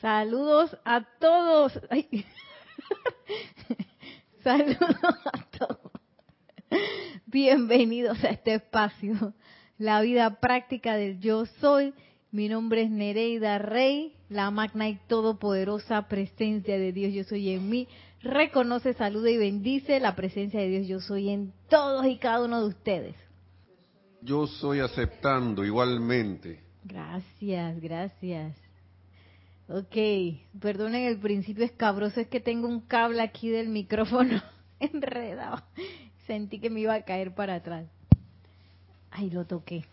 Saludos a todos. Saludos a todos. Bienvenidos a este espacio, la vida práctica del yo soy. Mi nombre es Nereida Rey, la magna y todopoderosa presencia de Dios yo soy en mí. Reconoce, saluda y bendice la presencia de Dios yo soy en todos y cada uno de ustedes. Yo soy aceptando igualmente. Gracias, gracias. Ok, perdonen el principio escabroso, es que tengo un cable aquí del micrófono enredado. Sentí que me iba a caer para atrás. Ay, lo toqué.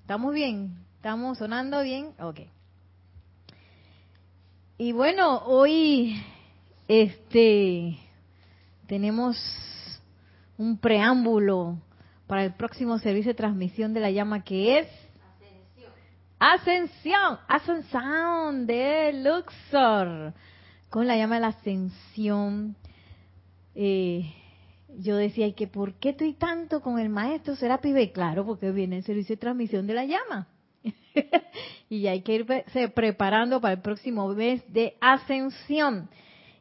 ¿Estamos bien? ¿Estamos sonando bien? Ok. Y bueno, hoy este tenemos un preámbulo para el próximo servicio de transmisión de la llama que es Ascensión, Ascensión de Luxor, con la llama de la ascensión. Eh, yo decía, ¿y que por qué estoy tanto con el maestro será pibe? Claro, porque viene el servicio de transmisión de la llama. y hay que irse preparando para el próximo mes de ascensión.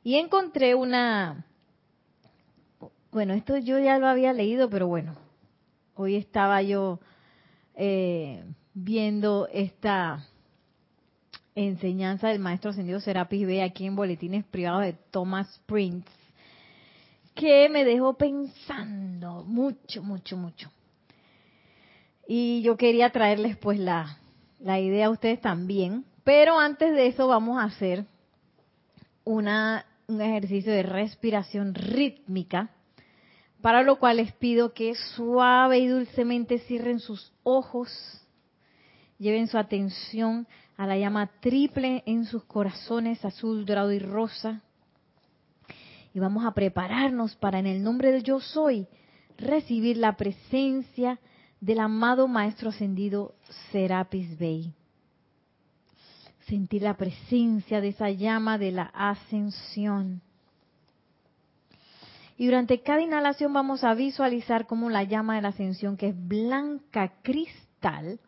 Y encontré una, bueno, esto yo ya lo había leído, pero bueno, hoy estaba yo eh, viendo esta enseñanza del maestro ascendido Serapis B aquí en boletines privados de Thomas Prince, que me dejó pensando mucho, mucho, mucho. Y yo quería traerles pues la, la idea a ustedes también, pero antes de eso vamos a hacer una, un ejercicio de respiración rítmica, para lo cual les pido que suave y dulcemente cierren sus ojos Lleven su atención a la llama triple en sus corazones, azul, dorado y rosa. Y vamos a prepararnos para, en el nombre del yo soy, recibir la presencia del amado Maestro Ascendido Serapis Bey. Sentir la presencia de esa llama de la ascensión. Y durante cada inhalación vamos a visualizar como la llama de la ascensión, que es blanca cristal,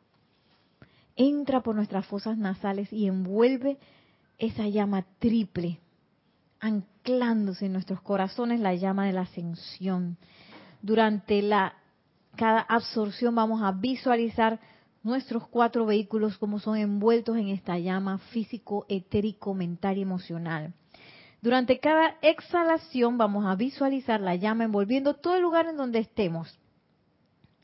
entra por nuestras fosas nasales y envuelve esa llama triple, anclándose en nuestros corazones la llama de la ascensión. Durante la cada absorción vamos a visualizar nuestros cuatro vehículos como son envueltos en esta llama físico, etérico, mental y emocional. Durante cada exhalación vamos a visualizar la llama envolviendo todo el lugar en donde estemos.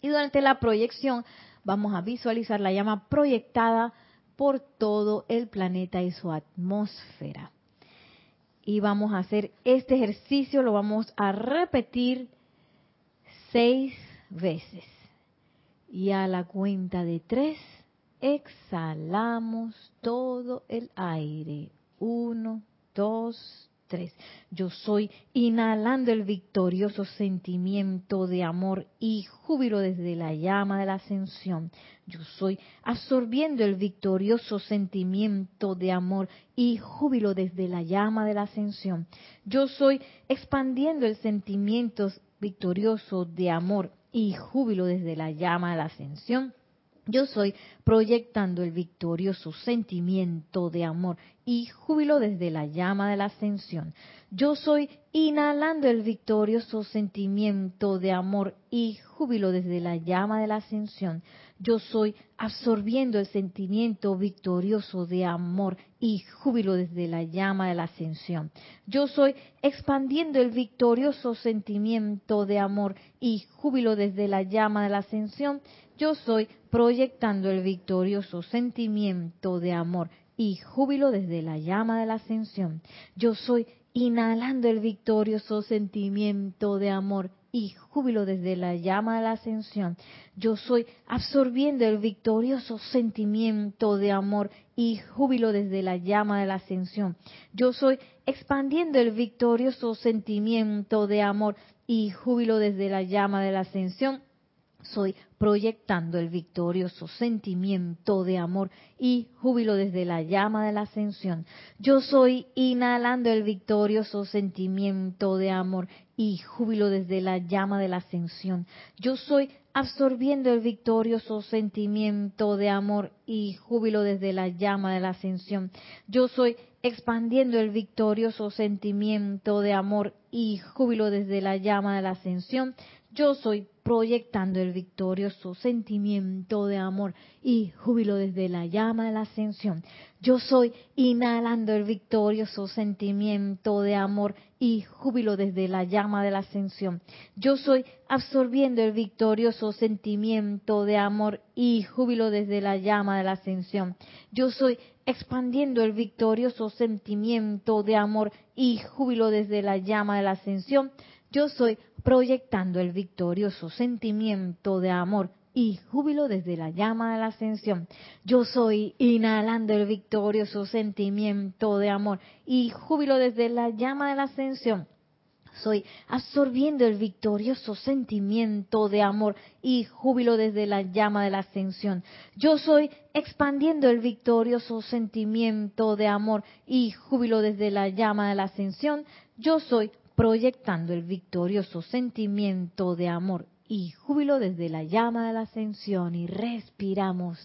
Y durante la proyección vamos a visualizar la llama proyectada por todo el planeta y su atmósfera. Y vamos a hacer este ejercicio, lo vamos a repetir seis veces. Y a la cuenta de tres, exhalamos todo el aire. Uno, dos, yo soy inhalando el victorioso sentimiento de amor y júbilo desde la llama de la ascensión. Yo soy absorbiendo el victorioso sentimiento de amor y júbilo desde la llama de la ascensión. Yo soy expandiendo el sentimiento victorioso de amor y júbilo desde la llama de la ascensión. Yo soy proyectando el victorioso sentimiento de amor y júbilo desde la llama de la ascensión. Yo soy inhalando el victorioso sentimiento de amor y júbilo desde la llama de la ascensión. Yo soy absorbiendo el sentimiento victorioso de amor y júbilo desde la llama de la ascensión. Yo soy expandiendo el victorioso sentimiento de amor y júbilo desde la llama de la ascensión. Yo soy proyectando el victorioso sentimiento de amor y júbilo desde la llama de la ascensión. Yo soy inhalando el victorioso sentimiento de amor y júbilo desde la llama de la ascensión. Yo soy absorbiendo el victorioso sentimiento de amor y júbilo desde la llama de la ascensión. Yo soy expandiendo el victorioso sentimiento de amor y júbilo desde la llama de la ascensión soy proyectando el victorioso sentimiento de amor y júbilo desde la llama de la ascensión. Yo soy inhalando el victorioso sentimiento de amor y júbilo desde la llama de la ascensión. Yo soy absorbiendo el victorioso sentimiento de amor y júbilo desde la llama de la ascensión. Yo soy expandiendo el victorioso sentimiento de amor y júbilo desde la llama de la ascensión. Yo soy proyectando el victorioso sentimiento de amor y júbilo desde la llama de la ascensión. Yo soy inhalando el victorioso sentimiento de amor y júbilo desde la llama de la ascensión. Yo soy absorbiendo el victorioso sentimiento de amor y júbilo desde la llama de la ascensión. Yo soy expandiendo el victorioso sentimiento de amor y júbilo desde la llama de la ascensión. Yo soy proyectando el victorioso sentimiento de amor y júbilo desde la llama de la ascensión. Yo soy inhalando el victorioso sentimiento de amor y júbilo desde la llama de la ascensión. Soy absorbiendo el victorioso sentimiento de amor y júbilo desde la llama de la ascensión. Yo soy expandiendo el victorioso sentimiento de amor y júbilo desde la llama de la ascensión. Yo soy proyectando el victorioso sentimiento de amor y júbilo desde la llama de la ascensión y respiramos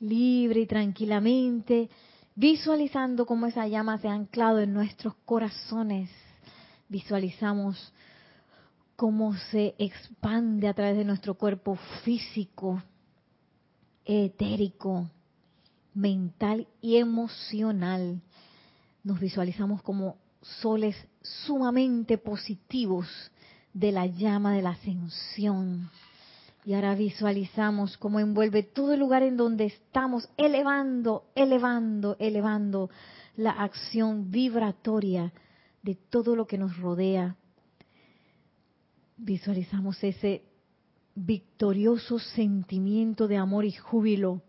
libre y tranquilamente, visualizando cómo esa llama se ha anclado en nuestros corazones. Visualizamos cómo se expande a través de nuestro cuerpo físico, etérico, mental y emocional. Nos visualizamos como soles sumamente positivos de la llama de la ascensión. Y ahora visualizamos cómo envuelve todo el lugar en donde estamos, elevando, elevando, elevando la acción vibratoria de todo lo que nos rodea. Visualizamos ese victorioso sentimiento de amor y júbilo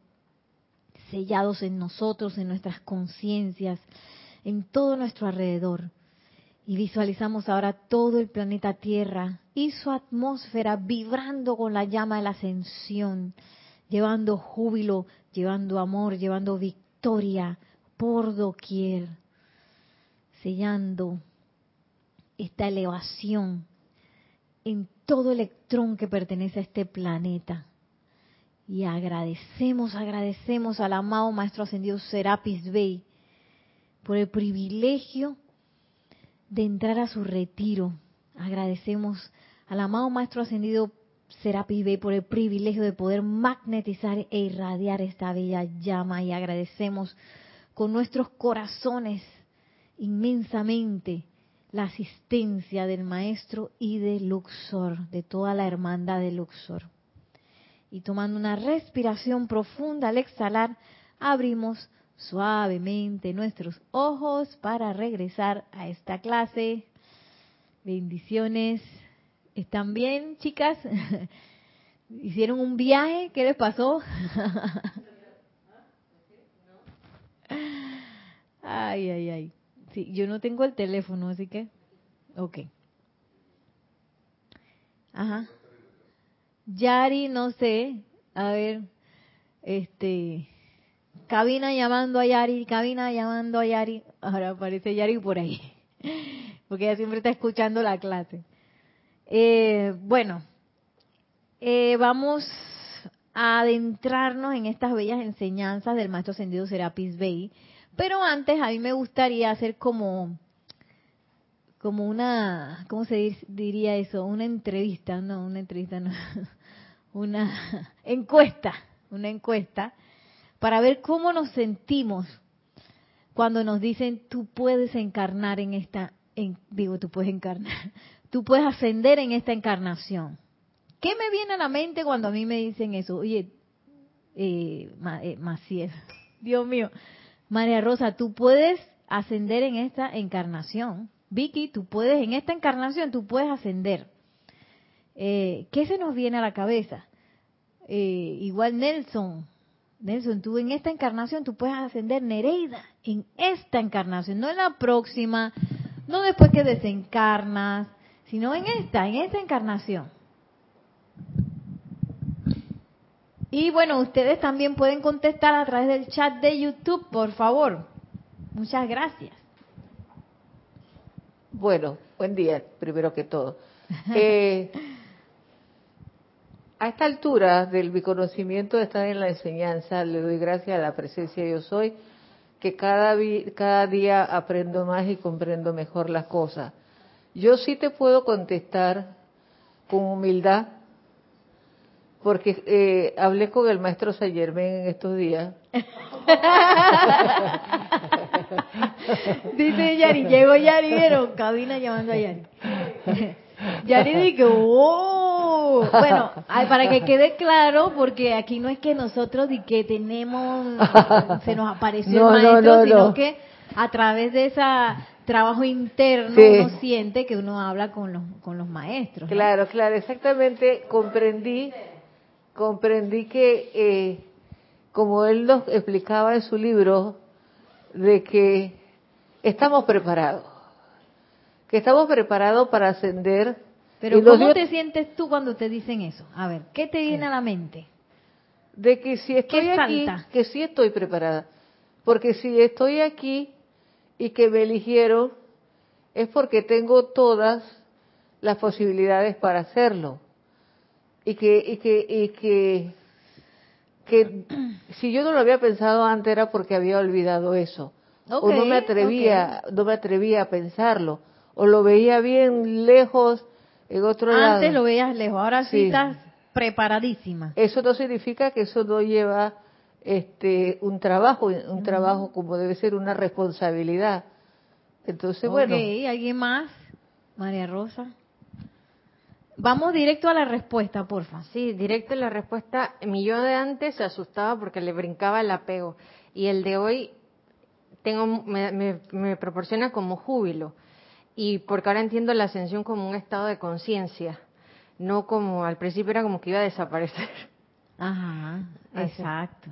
sellados en nosotros, en nuestras conciencias, en todo nuestro alrededor. Y visualizamos ahora todo el planeta Tierra y su atmósfera vibrando con la llama de la ascensión, llevando júbilo, llevando amor, llevando victoria por doquier, sellando esta elevación en todo electrón que pertenece a este planeta. Y agradecemos, agradecemos al amado Maestro Ascendido Serapis Bey por el privilegio de entrar a su retiro. Agradecemos al amado Maestro Ascendido Serapis Bey por el privilegio de poder magnetizar e irradiar esta bella llama y agradecemos con nuestros corazones inmensamente la asistencia del Maestro y de Luxor, de toda la hermandad de Luxor. Y tomando una respiración profunda al exhalar, abrimos suavemente nuestros ojos para regresar a esta clase. Bendiciones. ¿Están bien, chicas? ¿Hicieron un viaje? ¿Qué les pasó? Ay, ay, ay. Sí, yo no tengo el teléfono, así que... Ok. Ajá. Yari, no sé. A ver, este... Cabina llamando a Yari, cabina llamando a Yari. Ahora aparece Yari por ahí, porque ella siempre está escuchando la clase. Eh, bueno, eh, vamos a adentrarnos en estas bellas enseñanzas del maestro ascendido Serapis Bey, pero antes a mí me gustaría hacer como como una, ¿cómo se diría eso? Una entrevista, no, una entrevista, no, una encuesta, una encuesta para ver cómo nos sentimos cuando nos dicen tú puedes encarnar en esta, digo, tú puedes encarnar, tú puedes ascender en esta encarnación. ¿Qué me viene a la mente cuando a mí me dicen eso? Oye, eh, eh Maciel, Dios mío, María Rosa, tú puedes ascender en esta encarnación. Vicky, tú puedes, en esta encarnación tú puedes ascender. Eh, ¿Qué se nos viene a la cabeza? Eh, igual Nelson, Nelson, tú en esta encarnación tú puedes ascender Nereida, en esta encarnación, no en la próxima, no después que desencarnas, sino en esta, en esta encarnación. Y bueno, ustedes también pueden contestar a través del chat de YouTube, por favor. Muchas gracias. Bueno, buen día, primero que todo. Eh, a esta altura del mi conocimiento de estar en la enseñanza, le doy gracias a la presencia de yo soy, que cada, cada día aprendo más y comprendo mejor las cosas. Yo sí te puedo contestar con humildad, porque eh, hablé con el maestro Saint Germain en estos días. Dice Yari, llegó Yari, vieron, cabina llamando a Yari. Yari dice, oh, bueno, para que quede claro, porque aquí no es que nosotros di que tenemos, se nos apareció el maestro, sino que a través de ese trabajo interno uno siente que uno habla con los, con los maestros. Claro, claro, exactamente, comprendí, comprendí que, eh, como él nos explicaba en su libro, de que estamos preparados, que estamos preparados para ascender. Pero ¿cómo te sientes tú cuando te dicen eso? A ver, ¿qué te viene a la mente? De que si estoy aquí, que sí estoy preparada. Porque si estoy aquí y que me eligieron, es porque tengo todas las posibilidades para hacerlo. Y que, y que, y que que si yo no lo había pensado antes era porque había olvidado eso. o no me atrevía, no me atrevía a pensarlo. O lo veía bien lejos en otro lado. Antes lo veías lejos, ahora sí, estás preparadísima. Eso no significa que eso no lleva este un trabajo, un trabajo como debe ser una responsabilidad. Entonces, bueno. ¿alguien más? María Rosa. Vamos directo a la respuesta, porfa. Sí, directo a la respuesta. Mi yo de antes se asustaba porque le brincaba el apego y el de hoy tengo me, proporciona como júbilo y porque ahora entiendo la ascensión como un estado de conciencia, no como al principio era como que iba a desaparecer. Ajá, exacto.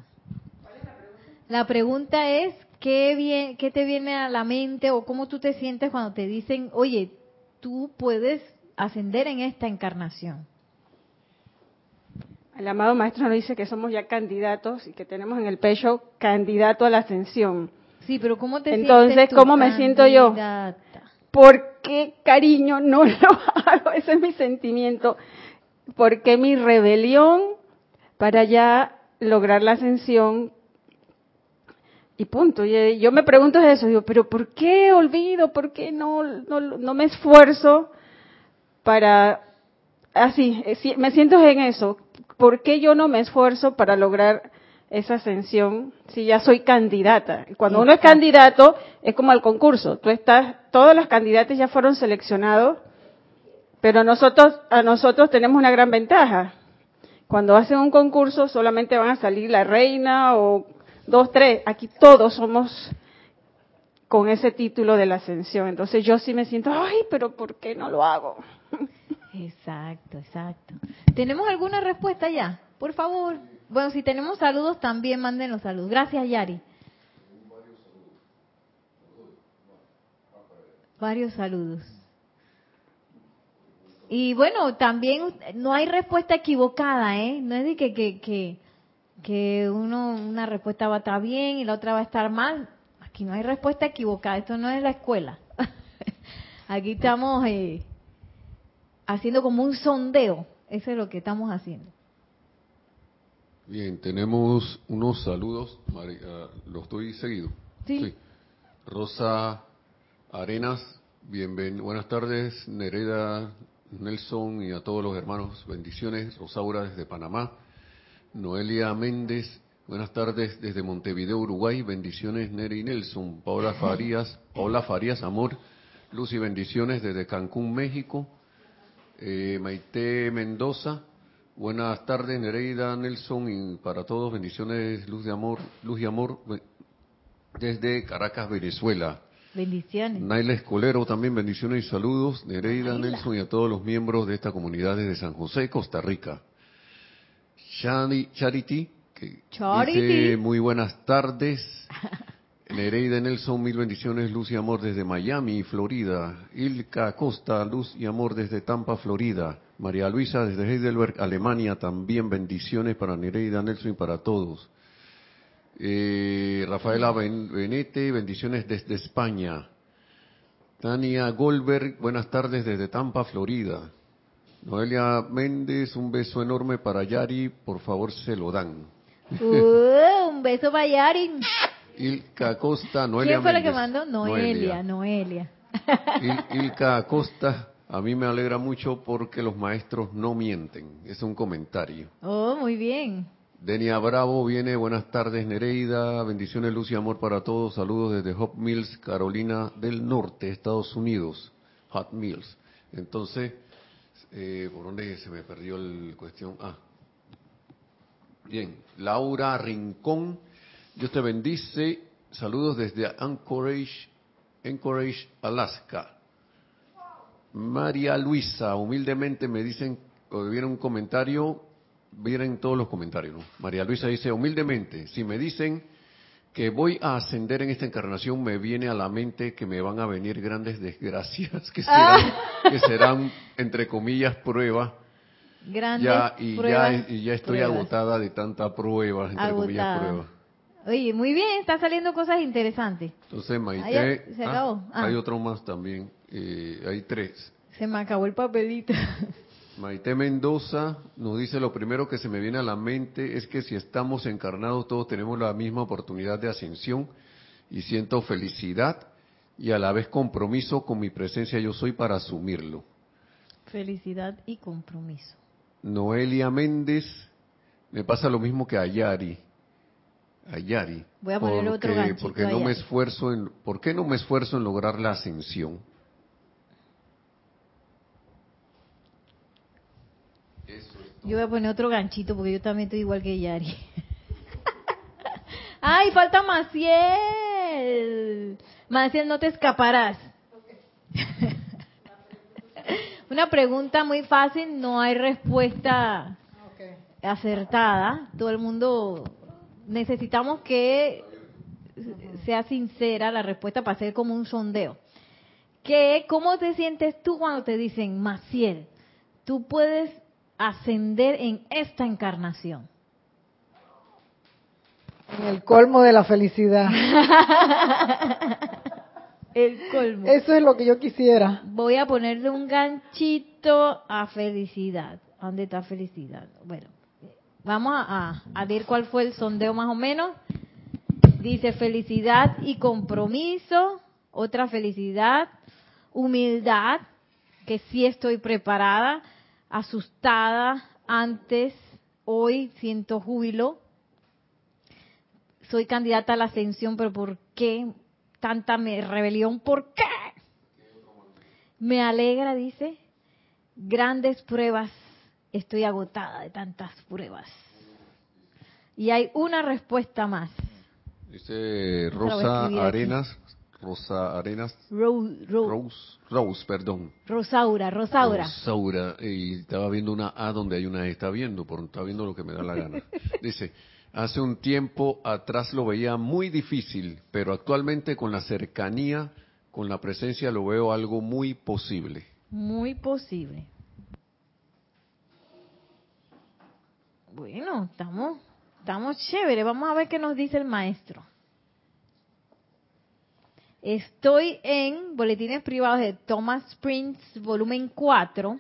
La pregunta es ¿qué, bien, qué te viene a la mente o cómo tú te sientes cuando te dicen, oye, tú puedes ascender en esta encarnación. El amado maestro nos dice que somos ya candidatos y que tenemos en el pecho candidato a la ascensión. Sí, pero ¿cómo te Entonces, sientes ¿cómo me siento yo? ¿Por qué, cariño, no lo hago? Ese es mi sentimiento. ¿Por qué mi rebelión para ya lograr la ascensión? Y punto. Yo me pregunto eso, digo, pero ¿por qué olvido? ¿Por qué no, no, no me esfuerzo? para, así, eh, me siento en eso. ¿Por qué yo no me esfuerzo para lograr esa ascensión si ya soy candidata? Cuando uno es candidato, es como el concurso. Tú estás, todos los candidatos ya fueron seleccionados, pero nosotros, a nosotros tenemos una gran ventaja. Cuando hacen un concurso solamente van a salir la reina o dos, tres. Aquí todos somos con ese título de la ascensión. Entonces yo sí me siento, ay, pero ¿por qué no lo hago? Exacto, exacto. ¿Tenemos alguna respuesta ya? Por favor. Bueno, si tenemos saludos, también manden los saludos. Gracias, Yari. Varios saludos. Y bueno, también no hay respuesta equivocada, ¿eh? No es de que, que, que, que uno, una respuesta va a estar bien y la otra va a estar mal. Aquí no hay respuesta equivocada. Esto no es la escuela. Aquí estamos eh, haciendo como un sondeo. Eso es lo que estamos haciendo. Bien, tenemos unos saludos, María, los estoy seguido. Sí. Rosa Arenas. Buenas tardes, Nereda, Nelson y a todos los hermanos. Bendiciones, Rosaura desde Panamá. Noelia Méndez, buenas tardes desde Montevideo, Uruguay. Bendiciones, Nere y Nelson. Paola Farías, Paola Farías, amor. Luz y bendiciones desde Cancún, México. Eh, Maite Mendoza, buenas tardes Nereida Nelson y para todos bendiciones, luz de amor, luz y amor desde Caracas, Venezuela. Bendiciones. Naila Escolero también bendiciones y saludos, Nereida Nelson y a todos los miembros de esta comunidad desde San José, Costa Rica. Charity, que dice muy buenas tardes. Nereida Nelson, mil bendiciones, luz y amor desde Miami, Florida. Ilka Costa, luz y amor desde Tampa, Florida. María Luisa desde Heidelberg, Alemania, también bendiciones para Nereida Nelson y para todos. Eh, Rafaela Benete, bendiciones desde España. Tania Goldberg, buenas tardes desde Tampa, Florida. Noelia Méndez, un beso enorme para Yari, por favor se lo dan. Uh, un beso para Yari. Ilka Acosta, Noelia ¿Quién fue la que mandó? Noelia, Noelia. Ilka Acosta, a mí me alegra mucho porque los maestros no mienten. Es un comentario. Oh, muy bien. Denia Bravo viene, buenas tardes Nereida, bendiciones, luz y amor para todos. Saludos desde Hot Mills, Carolina del Norte, Estados Unidos. Hot Mills. Entonces, eh, ¿por dónde se me perdió la cuestión? Ah, bien. Laura Rincón Dios te bendice. Saludos desde Anchorage, Anchorage, Alaska. María Luisa, humildemente me dicen, o vieron un comentario, vieron todos los comentarios, ¿no? María Luisa dice, humildemente, si me dicen que voy a ascender en esta encarnación, me viene a la mente que me van a venir grandes desgracias, que serán, ah. que serán entre comillas, pruebas. Grandes ya, y, ya, y ya estoy agotada de tanta pruebas, entre comillas, pruebas. Oye, muy bien, está saliendo cosas interesantes. Entonces, Maite. se acabó. Ah, hay ah. otro más también. Eh, hay tres. Se me acabó el papelito. Maite Mendoza nos dice: Lo primero que se me viene a la mente es que si estamos encarnados, todos tenemos la misma oportunidad de ascensión y siento felicidad y a la vez compromiso con mi presencia yo soy para asumirlo. Felicidad y compromiso. Noelia Méndez, me pasa lo mismo que a Yari a Yari. Voy a poner porque, otro ganchito porque no me esfuerzo en, ¿Por qué no me esfuerzo en lograr la ascensión? yo voy a poner otro ganchito porque yo también estoy igual que Yari. ¡Ay, falta Maciel! Maciel, no te escaparás. Una pregunta muy fácil, no hay respuesta acertada. Todo el mundo necesitamos que sea sincera la respuesta para hacer como un sondeo. ¿Qué, ¿Cómo te sientes tú cuando te dicen, Maciel, tú puedes ascender en esta encarnación? En el colmo de la felicidad. el colmo. Eso es lo que yo quisiera. Voy a ponerle un ganchito a felicidad. ¿Dónde está felicidad? Bueno, Vamos a, ver cuál fue el sondeo más o menos. Dice felicidad y compromiso, otra felicidad, humildad, que sí estoy preparada, asustada antes, hoy siento júbilo, soy candidata a la ascensión, pero ¿por qué tanta rebelión? ¿Por qué? Me alegra, dice, grandes pruebas estoy agotada de tantas pruebas. Y hay una respuesta más. Dice Rosa Arenas, Rosa Arenas, Rose, Rose, Rose, perdón. Rosaura, Rosaura. Rosaura, y estaba viendo una A donde hay una E, está viendo, por, está viendo lo que me da la gana. Dice, hace un tiempo atrás lo veía muy difícil, pero actualmente con la cercanía, con la presencia lo veo algo muy posible. Muy posible. Bueno, estamos, estamos chévere. Vamos a ver qué nos dice el maestro. Estoy en Boletines Privados de Thomas Prince, volumen 4.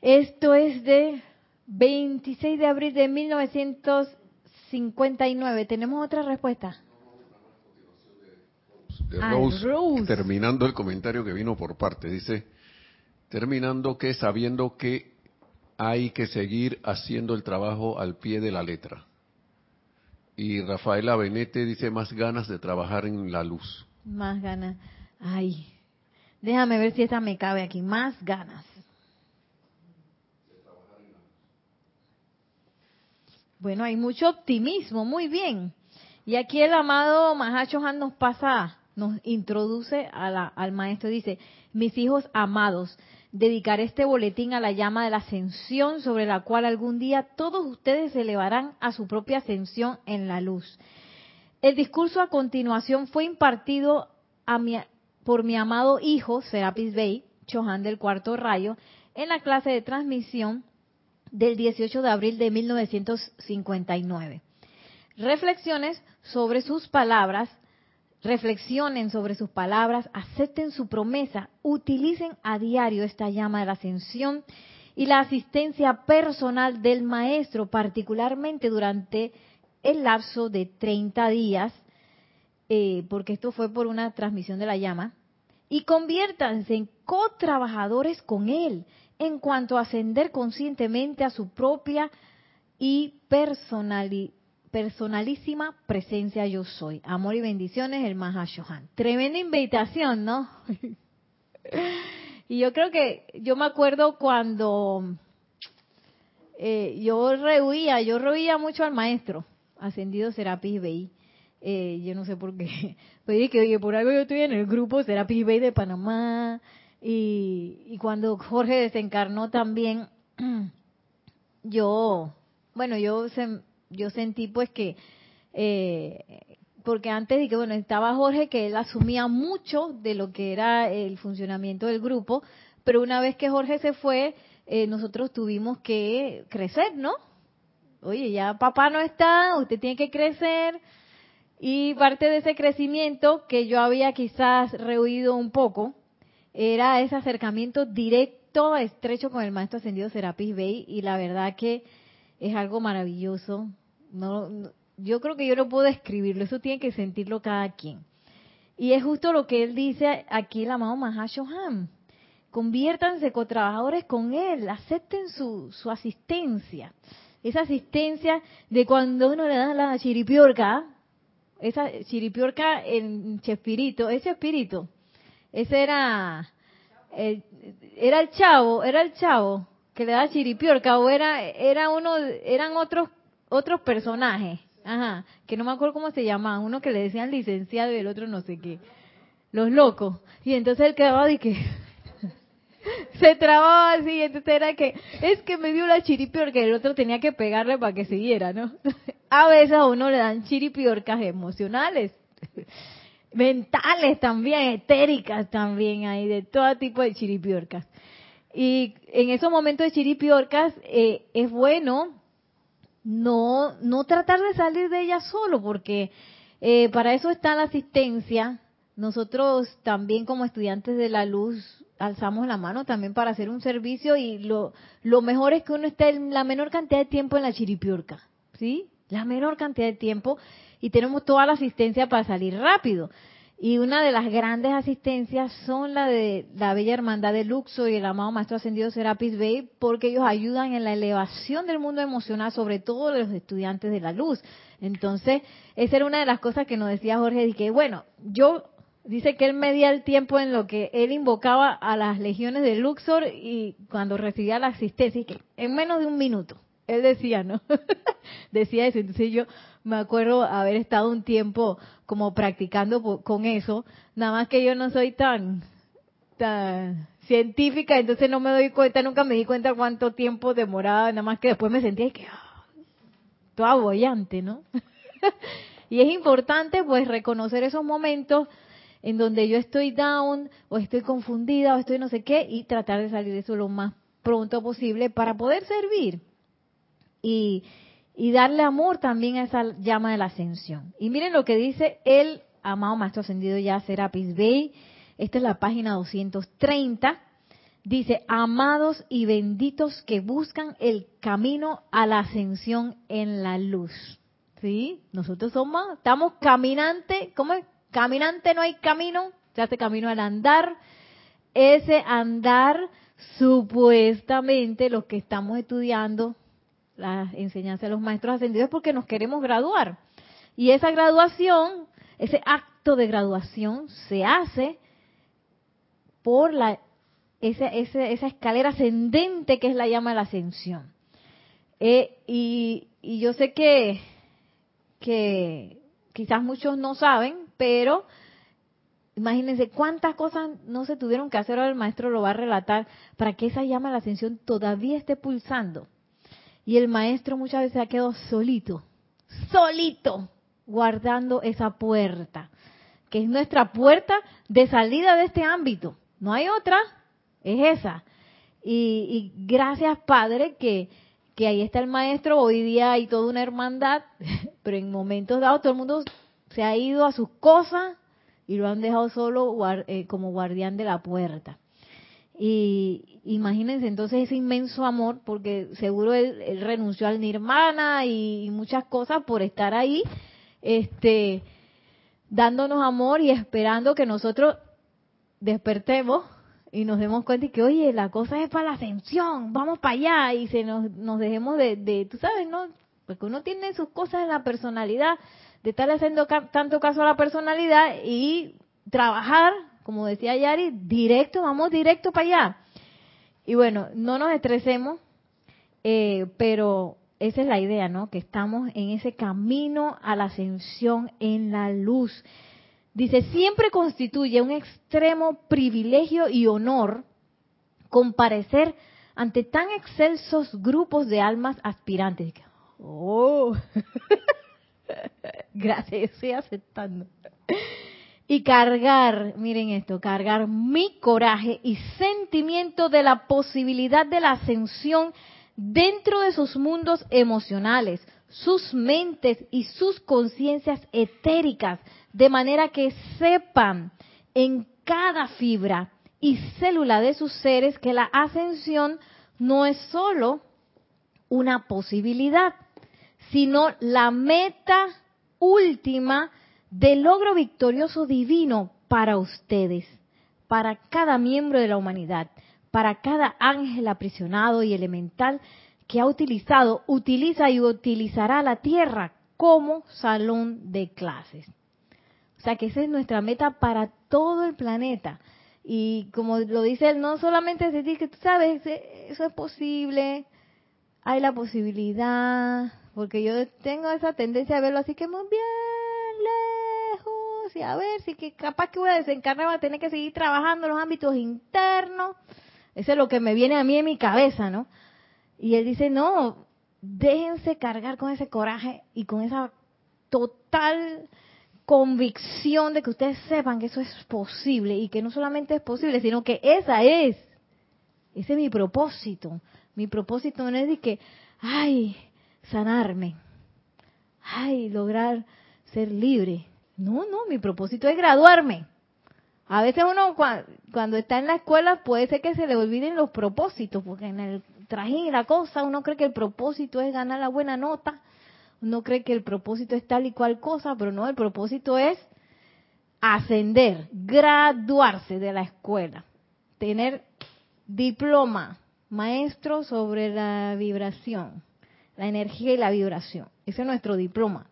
Esto es de 26 de abril de 1959. ¿Tenemos otra respuesta? De Rose, terminando el comentario que vino por parte, dice, terminando que sabiendo que hay que seguir haciendo el trabajo al pie de la letra. Y Rafaela Benete dice más ganas de trabajar en la luz. Más ganas. Ay, déjame ver si esta me cabe aquí. Más ganas. Bueno, hay mucho optimismo, muy bien. Y aquí el amado Mahacho Han nos pasa, nos introduce al maestro, dice, mis hijos amados, dedicar este boletín a la llama de la ascensión sobre la cual algún día todos ustedes se elevarán a su propia ascensión en la luz. El discurso a continuación fue impartido por mi amado hijo, Serapis Bey, Chohan del cuarto rayo, en la clase de transmisión del 18 de abril de 1959. Reflexiones sobre sus palabras, reflexionen sobre sus palabras, acepten su promesa, utilicen a diario esta llama de la ascensión y la asistencia personal del maestro, particularmente durante el lapso de 30 días, eh, porque esto fue por una transmisión de la llama, y conviértanse en co-trabajadores con él en cuanto a ascender conscientemente a su propia y personalísima presencia yo soy. Amor y bendiciones, el Mahashohan. Tremenda invitación, ¿no? y yo creo que, yo me acuerdo cuando eh, yo rehuía, yo rehuía mucho al maestro, ascendido Serapis Bey. Eh, yo no sé por qué. Pero dije, oye, por algo yo estoy en el grupo Serapis Bey de Panamá, y, cuando Jorge desencarnó también, yo, bueno, yo, yo sentí pues que, eh, porque antes de que, bueno, estaba Jorge, que él asumía mucho de lo que era el funcionamiento del grupo, pero una vez que Jorge se fue, eh, nosotros tuvimos que crecer, ¿no? Oye, ya papá no está, usted tiene que crecer. Y parte de ese crecimiento que yo había quizás rehuido un poco, era ese acercamiento directo, estrecho con el maestro ascendido Serapis Bey y la verdad que es algo maravilloso. No, yo creo que yo no puedo describirlo, eso tiene que sentirlo cada quien. Y es justo lo que él dice aquí el amado Mahashohan. Conviértanse con trabajadores con él, acepten su, su asistencia. Esa asistencia de cuando uno le da la chiripiorca, esa chiripiorca en Chespirito, ese espíritu ese era, era el chavo, era el chavo que le da chiripiorca. O era, era uno, eran otros, otros personajes, ajá, que no me acuerdo cómo se llamaban, uno que le decían licenciado y el otro no sé qué, los locos. Y entonces él quedaba de que se trababa así, entonces era que, es que me dio la chiripiorca. Y el otro tenía que pegarle para que siguiera, ¿no? A veces a uno le dan chiripiorcas emocionales mentales también, etéricas también hay, de todo tipo de chiripiorcas. Y en esos momentos de chiripiorcas eh, es bueno no, no tratar de salir de ellas solo, porque eh, para eso está la asistencia. Nosotros también como estudiantes de la luz alzamos la mano también para hacer un servicio y lo, lo mejor es que uno esté la menor cantidad de tiempo en la chiripiorca, ¿sí? La menor cantidad de tiempo y tenemos toda la asistencia para salir rápido. Y una de las grandes asistencias son la de la Bella Hermandad de Luxo y el amado Maestro Ascendido Serapis Bey, porque ellos ayudan en la elevación del mundo emocional, sobre todo de los estudiantes de la luz. Entonces, esa era una de las cosas que nos decía Jorge, de que, bueno, yo, dice que él medía el tiempo en lo que él invocaba a las legiones de Luxor y cuando recibía la asistencia, y que en menos de un minuto. Él decía, ¿no? decía eso. Entonces yo me acuerdo haber estado un tiempo como practicando con eso, nada más que yo no soy tan, tan científica, entonces no me doy cuenta, nunca me di cuenta cuánto tiempo demoraba, nada más que después me sentía que ah, todo abollante, ¿no? y es importante pues reconocer esos momentos en donde yo estoy down o estoy confundida o estoy no sé qué y tratar de salir de eso lo más pronto posible para poder servir. Y, darle amor también a esa llama de la ascensión. Y miren lo que dice el amado Maestro Ascendido ya Serapis Bey. Esta es la página 230. Dice, amados y benditos que buscan el camino a la ascensión en la luz. ¿Sí? Nosotros somos, estamos caminante, ¿cómo es? Caminante no hay camino, se hace camino al andar. Ese andar, supuestamente, los que estamos estudiando la enseñanza de los maestros ascendidos porque nos queremos graduar. Y esa graduación, ese acto de graduación se hace por la, esa, esa, escalera ascendente que es la llama de la ascensión. Eh, y, y, yo sé que, que quizás muchos no saben, pero imagínense cuántas cosas no se tuvieron que hacer, ahora el maestro lo va a relatar, para que esa llama de la ascensión todavía esté pulsando. Y el maestro muchas veces ha quedado solito, solito, guardando esa puerta, que es nuestra puerta de salida de este ámbito. No hay otra, es esa. Y, gracias, Padre, que, que ahí está el maestro. Hoy día hay toda una hermandad, pero en momentos dados todo el mundo se ha ido a sus cosas y lo han dejado solo eh, como guardián de la puerta. Y imagínense entonces ese inmenso amor, porque seguro él, renunció al nirvana y, y, muchas cosas por estar ahí, este, dándonos amor y esperando que nosotros despertemos y nos demos cuenta y que, oye, la cosa es para la ascensión, vamos para allá y se nos, nos dejemos de, de, tú sabes, ¿no? Porque uno tiene sus cosas en la personalidad, de estar haciendo tanto caso a la personalidad y trabajar como decía Yari, directo, vamos directo para allá. Y bueno, no nos estresemos, eh, pero esa es la idea, ¿no? Que estamos en ese camino a la ascensión en la luz. Dice, siempre constituye un extremo privilegio y honor comparecer ante tan excelsos grupos de almas aspirantes. Oh, gracias, estoy aceptando y cargar, miren esto, cargar mi coraje y sentimiento de la posibilidad de la ascensión dentro de sus mundos emocionales, sus mentes y sus conciencias etéricas, de manera que sepan en cada fibra y célula de sus seres que la ascensión no es sólo una posibilidad, sino la meta última de logro victorioso divino para ustedes, para cada miembro de la humanidad, para cada ángel aprisionado y elemental que ha utilizado, utiliza y utilizará la Tierra como salón de clases. O sea que esa es nuestra meta para todo el planeta. Y como lo dice él, no solamente decir que tú sabes, eso es posible, hay la posibilidad, porque yo tengo esa tendencia a verlo así que muy bien, y a ver, si que capaz que voy a desencarnar, voy a tener que seguir trabajando los ámbitos internos. Eso es lo que me viene a mí en mi cabeza, ¿no? Y él dice, no, déjense cargar con ese coraje y con esa total convicción de que ustedes sepan que eso es posible y que no solamente es posible, sino que esa es, ese es mi propósito. Mi propósito no es de que, ay, sanarme, ay, lograr ser libre. No, no, mi propósito es graduarme. A veces uno cuando está en la escuela puede ser que se le olviden los propósitos, porque en el trajín y la cosa uno cree que el propósito es ganar la buena nota, uno cree que el propósito es tal y cual cosa, pero no, el propósito es ascender, graduarse de la escuela, tener diploma, maestro sobre la vibración, la energía y la vibración. Ese es nuestro diploma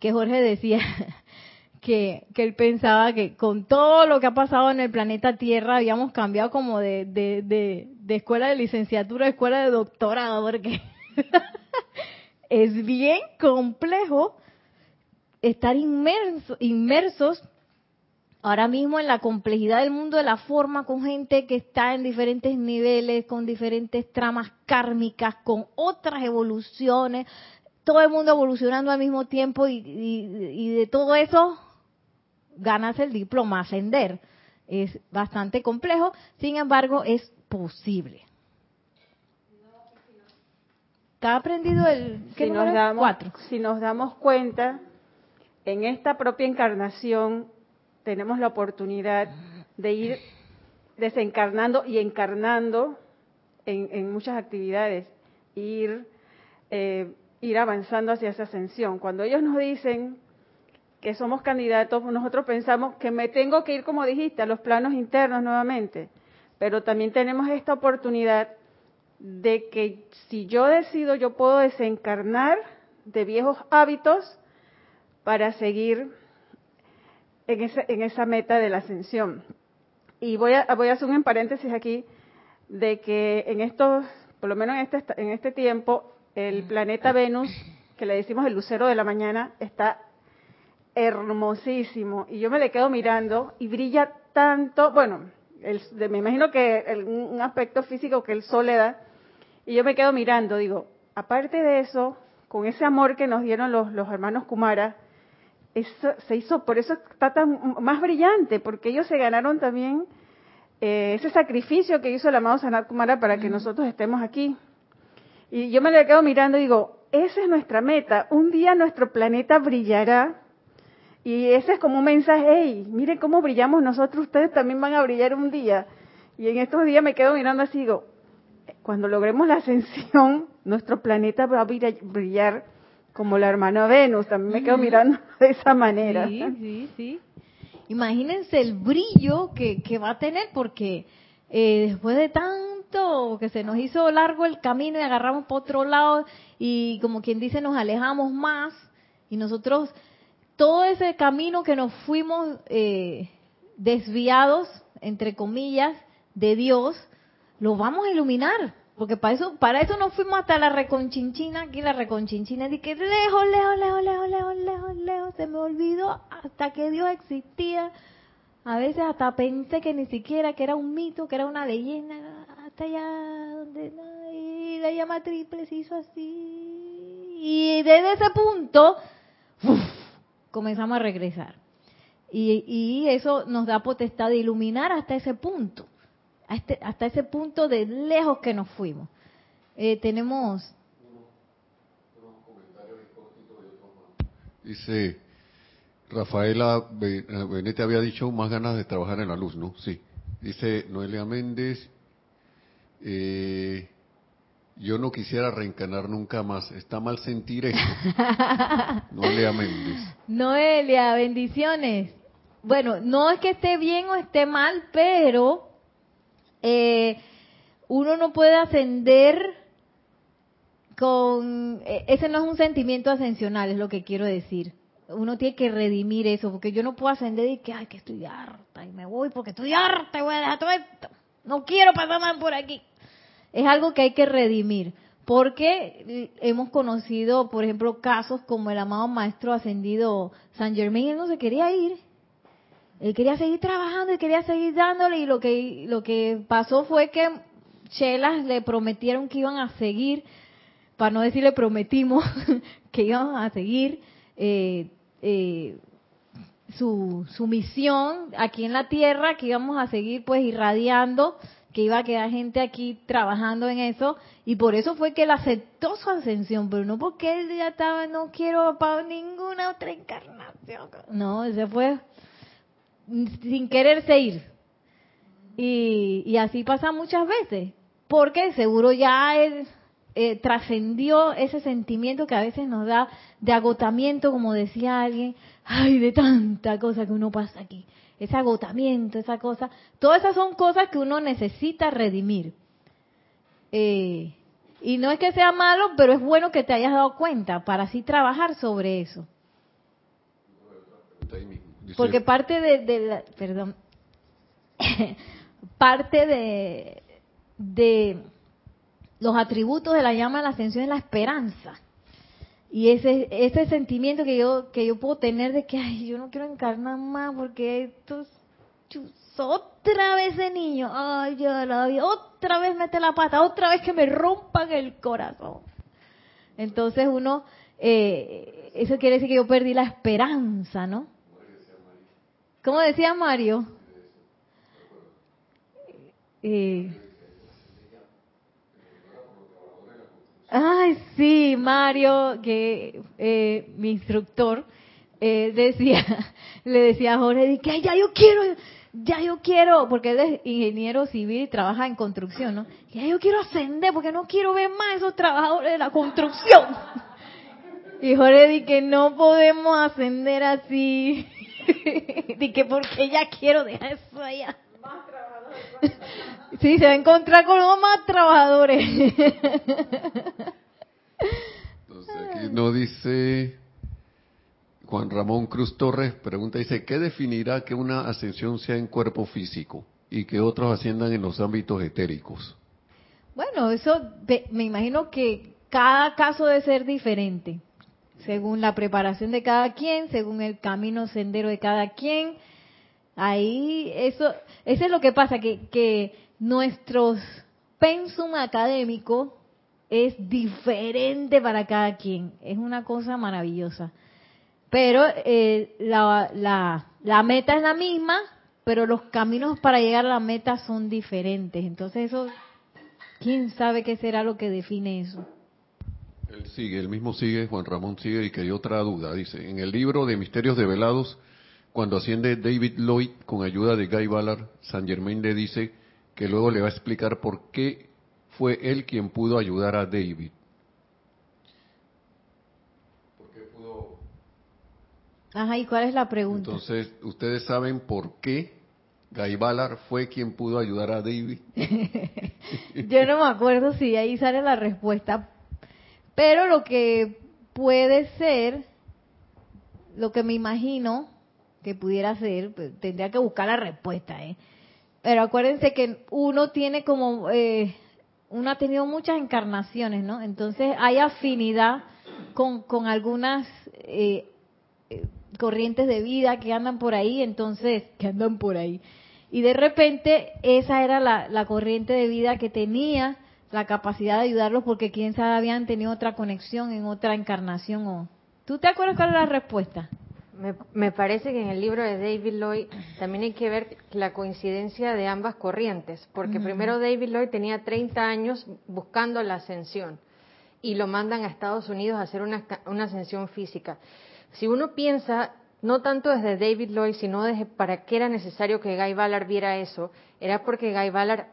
que Jorge decía que, que, él pensaba que con todo lo que ha pasado en el planeta Tierra habíamos cambiado como de, de, de, escuela de licenciatura a escuela de doctorado, porque es bien complejo estar inmerso, inmersos ahora mismo en la complejidad del mundo de la forma con gente que está en diferentes niveles, con diferentes tramas kármicas, con otras evoluciones, todo el mundo evolucionando al mismo tiempo y, de todo eso ganas el diploma, ascender. Es bastante complejo, sin embargo es posible. ¿Está aprendido el si nos damos, cuatro? Si nos damos cuenta, en esta propia encarnación tenemos la oportunidad de ir desencarnando y encarnando en, muchas actividades, ir eh, ir avanzando hacia esa ascensión. Cuando ellos nos dicen que somos candidatos, nosotros pensamos que me tengo que ir, como dijiste, a los planos internos nuevamente. Pero también tenemos esta oportunidad de que si yo decido, yo puedo desencarnar de viejos hábitos para seguir en esa, en esa meta de la ascensión. Y voy a, voy a hacer un paréntesis aquí de que en estos, por lo menos en este, en este tiempo, el planeta Venus, que le decimos el lucero de la mañana, está hermosísimo. Y yo me le quedo mirando y brilla tanto, bueno, me imagino que un aspecto físico que el sol le da, y yo me quedo mirando, digo, aparte de eso, con ese amor que nos dieron los, los hermanos Kumara, eso se hizo, por eso está tan más brillante, porque ellos se ganaron también eh, ese sacrificio que hizo el amado Sanat Kumara para que nosotros estemos aquí. Y yo me le quedo mirando y digo, esa es nuestra meta. Un día nuestro planeta brillará. Y ese es como un mensaje, hey, miren cómo brillamos nosotros, ustedes también van a brillar un día. Y en estos días me quedo mirando así, digo, cuando logremos la ascensión, nuestro planeta va a brillar como la hermana Venus. También me quedo mirando de esa manera. Sí, sí, sí. Imagínense el brillo que, que va a tener, porque eh, después de tanto que se nos hizo largo el camino y agarramos por otro lado y como quien dice nos alejamos más y nosotros todo ese camino que nos fuimos eh, desviados entre comillas de Dios lo vamos a iluminar. Porque para eso para eso nos fuimos hasta la reconchinchina aquí la reconchinchina y que lejos lejos lejos lejos lejos lejos lejos se me olvidó hasta que Dios existía a veces hasta pensé que ni siquiera que era un mito, que era una leyenda, hasta allá donde y la llama triple se hizo así. Y desde ese punto comenzamos a regresar. Y, y, eso nos da potestad de iluminar hasta ese punto, hasta, este, hasta ese punto de lejos que nos fuimos. Eh, tenemos... Dice, Rafaela Benete había dicho más ganas de trabajar en la luz, ¿no? Sí. Dice Noelia Méndez, eh, yo no quisiera reencarnar nunca más. Está mal sentir eso. Noelia Méndez. Noelia, bendiciones. Bueno, no es que esté bien o esté mal, pero eh, uno no puede ascender con... E, ese no es un sentimiento ascensional, es lo que quiero decir uno tiene que redimir eso, porque yo no puedo ascender y que, ay, que estoy harta y me voy porque estoy harta voy a dejar todo esto. No quiero pasar más por aquí. Es algo que hay que redimir, porque hemos conocido, por ejemplo, casos como el amado maestro ascendido San Germain, él no se quería ir. Él quería seguir trabajando y quería seguir dándole y lo que, lo que pasó fue que Chelas le prometieron que iban a seguir, para no decirle prometimos, que iban a seguir eh, eh, su, su misión aquí en la tierra, que íbamos a seguir pues irradiando, que iba a quedar gente aquí trabajando en eso, y por eso fue que él aceptó su ascensión, pero no porque él ya estaba, no quiero para ninguna otra encarnación. No, ese fue sin quererse ir. Y, y así pasa muchas veces, porque seguro ya él eh, trascendió ese sentimiento que a veces nos da de agotamiento, como decía alguien, ay, de tanta cosa que uno pasa aquí, ese agotamiento, esa cosa, todas esas son cosas que uno necesita redimir. Eh, y no es que sea malo, pero es bueno que te hayas dado cuenta para así trabajar sobre eso. Porque parte de, de la, perdón, parte de, de los atributos de la llama de la ascensión es la esperanza. Y ese, ese sentimiento que yo, que yo puedo tener de que, ay, yo no quiero encarnar más porque esto es otra vez de niño, ay, yo otra vez mete la pata, otra vez que me rompan el corazón. Entonces uno, eh, eso quiere decir que yo perdí la esperanza, ¿no? ¿Cómo decía Mario? Eh, Ay, sí, Mario, que eh, mi instructor eh, decía, le decía a Jorge, que ya yo quiero, ya yo quiero, porque él es ingeniero civil y trabaja en construcción, ¿no? Ya yo quiero ascender porque no quiero ver más esos trabajadores de la construcción. Y Jorge que no podemos ascender así. Que porque ya quiero dejar eso allá. Sí, se va a encontrar con los más trabajadores. Entonces aquí nos dice Juan Ramón Cruz Torres, pregunta, dice, ¿qué definirá que una ascensión sea en cuerpo físico y que otros asciendan en los ámbitos etéricos? Bueno, eso me imagino que cada caso debe ser diferente, según la preparación de cada quien, según el camino sendero de cada quien. Ahí, eso, eso es lo que pasa, que, que nuestros pensum académicos es diferente para cada quien. Es una cosa maravillosa. Pero eh, la, la, la meta es la misma, pero los caminos para llegar a la meta son diferentes. Entonces eso, ¿quién sabe qué será lo que define eso? Él sigue, él mismo sigue, Juan Ramón sigue y que hay otra duda. Dice, en el libro de Misterios Develados, cuando asciende David Lloyd con ayuda de Guy Ballard, San Germain le dice que luego le va a explicar por qué fue él quien pudo ayudar a David. ¿Por qué pudo? Ajá, ¿y cuál es la pregunta? Entonces, ¿ustedes saben por qué Guy Ballard fue quien pudo ayudar a David? Yo no me acuerdo si ahí sale la respuesta, pero lo que puede ser, lo que me imagino que pudiera ser, pues, tendría que buscar la respuesta, ¿eh? Pero acuérdense que uno tiene como, eh, uno ha tenido muchas encarnaciones, ¿no? Entonces hay afinidad con, con algunas eh, eh, corrientes de vida que andan por ahí, entonces, que andan por ahí. Y de repente esa era la, la corriente de vida que tenía la capacidad de ayudarlos porque quién sabe habían tenido otra conexión en otra encarnación o ¿Tú te acuerdas cuál es la respuesta? Me, parece que en el libro de David Lloyd también hay que ver la coincidencia de ambas corrientes, porque primero David Lloyd tenía 30 años buscando la ascensión y lo mandan a Estados Unidos a hacer una, una ascensión física. Si uno piensa, no tanto desde David Lloyd, sino desde para qué era necesario que Guy Ballard viera eso, era porque Guy Ballard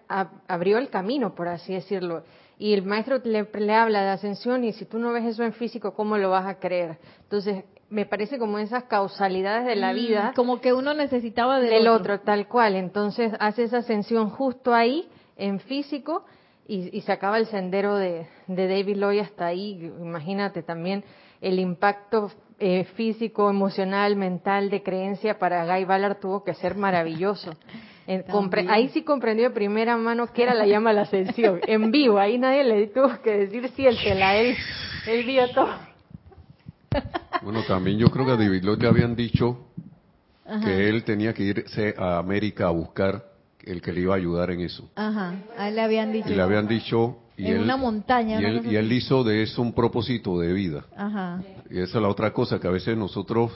abrió el camino, por así decirlo. Y el maestro le, habla de ascensión y si tú no ves eso en físico, ¿cómo lo vas a creer? Entonces, me parece como esas causalidades de la mm, vida. Como que uno necesitaba del, otro. tal cual. Entonces, hace esa ascensión justo ahí, en físico, y, se acaba el sendero de, de David Lloyd hasta ahí. Imagínate también el impacto eh, físico, emocional, mental, de creencia para Guy Ballard tuvo que ser maravilloso. ahí sí comprendió de primera mano que era la llama a la ascensión, en vivo, ahí nadie le tuvo que decir siéntela, él, él vio todo. Bueno, también yo creo que a David Lloyd le habían dicho que él tenía que irse a América a buscar el que le iba a ayudar en eso. Ajá, a él le habían dicho. Y le habían dicho y en una montaña. Y, él, y él, hizo de eso un propósito de vida. Ajá. Y esa es la otra cosa, que a veces nosotros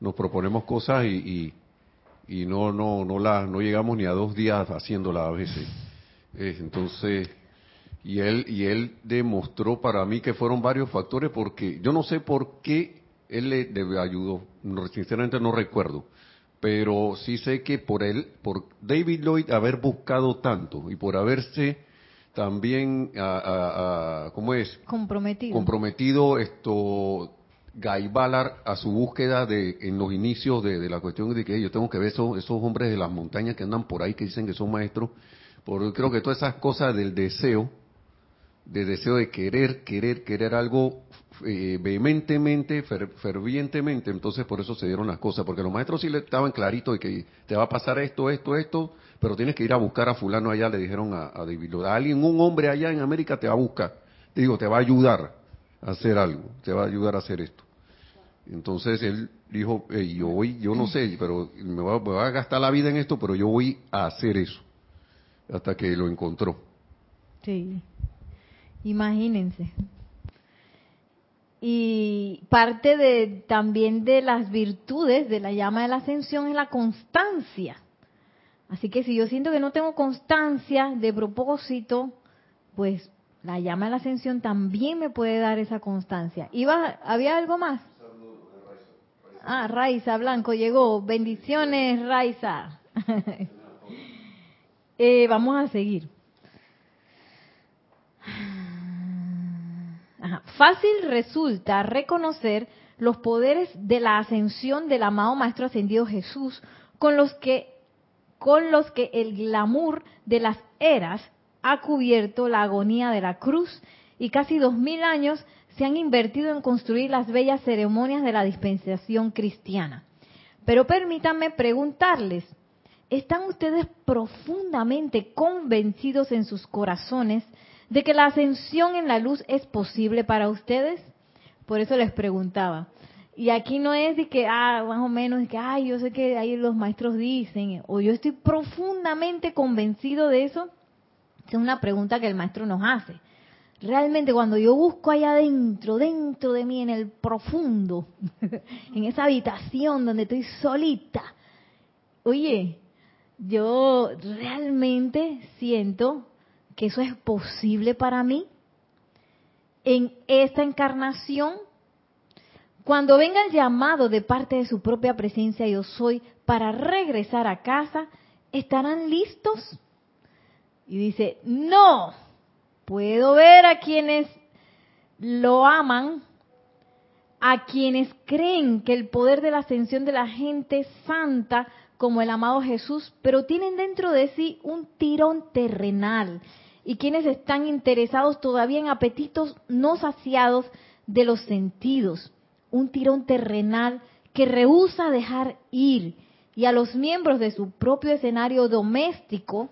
nos proponemos cosas y, y, no no no la, no llegamos ni a dos días haciéndola a veces. entonces, y él, y él demostró para mí que fueron varios factores, porque yo no sé por qué él le, ayudó, sinceramente no recuerdo pero sí sé que por él, por David Lloyd haber buscado tanto y por haberse también, a, ¿cómo es? Comprometido. Comprometido esto, Guy Ballard a su búsqueda de, en los inicios de, la cuestión de que yo tengo que ver esos, esos hombres de las montañas que andan por ahí que dicen que son maestros, porque creo que todas esas cosas del deseo, de deseo de querer, querer, querer algo eh, vehementemente, fervientemente, entonces por eso se dieron las cosas, porque los maestros sí le estaban claritos de que te va a pasar esto, esto, esto, pero tienes que ir a buscar a fulano allá, le dijeron a, a David A alguien, un hombre allá en América te va a buscar. Te digo, te va a ayudar a hacer algo, te va a ayudar a hacer esto. Entonces él dijo, yo voy, yo no sé, pero me voy, a, a gastar la vida en esto, pero yo voy a hacer eso. Hasta que lo encontró. Sí. Imagínense. Y parte de también de las virtudes de la llama de la ascensión es la constancia. Así que si yo siento que no tengo constancia de propósito, pues la llama de la ascensión también me puede dar esa constancia. ¿Iba, ¿Había algo más? Ah, Raiza Blanco llegó. Bendiciones, Raiza. eh, vamos a seguir. Fácil resulta reconocer los poderes de la ascensión del amado Maestro Ascendido Jesús con los que con los que el glamour de las eras ha cubierto la agonía de la cruz y casi dos mil años se han invertido en construir las bellas ceremonias de la dispensación cristiana. Pero permítanme preguntarles, ¿están ustedes profundamente convencidos en sus corazones de que la ascensión en la luz es posible para ustedes? Por eso les preguntaba. Y aquí no es de que, ah, más o menos, que, ay, yo sé que ahí los maestros dicen, o yo estoy profundamente convencido de eso. Es una pregunta que el maestro nos hace. Realmente cuando yo busco allá adentro, dentro de mí, en el profundo, en esa habitación donde estoy solita, oye, yo realmente siento que eso es posible para mí en esta encarnación. Cuando venga el llamado de parte de su propia presencia yo soy para regresar a casa, ¿estarán listos? Y dice, no, puedo ver a quienes lo aman, a quienes creen que el poder de la ascensión de la gente santa como el amado Jesús, pero tienen dentro de sí un tirón terrenal. Y quienes están interesados todavía en apetitos no saciados de los sentidos, un tirón terrenal que rehúsa dejar ir y a los miembros de su propio escenario doméstico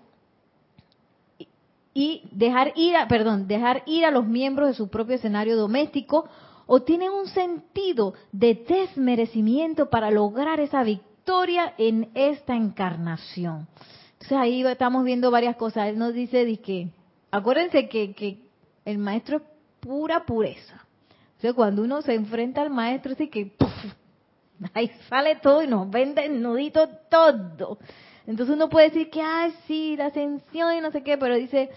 y dejar ir, a, perdón, dejar ir a los miembros de su propio escenario doméstico o tienen un sentido de desmerecimiento para lograr esa victoria en esta encarnación. Entonces ahí estamos viendo varias cosas. Él nos dice de que, acuérdense que, que el maestro es pura pureza. O sea, cuando uno se enfrenta al maestro, así que ahí sale todo y nos vende nudito todo. Entonces uno puede decir que, ay, sí, la ascensión y no sé qué, pero dice,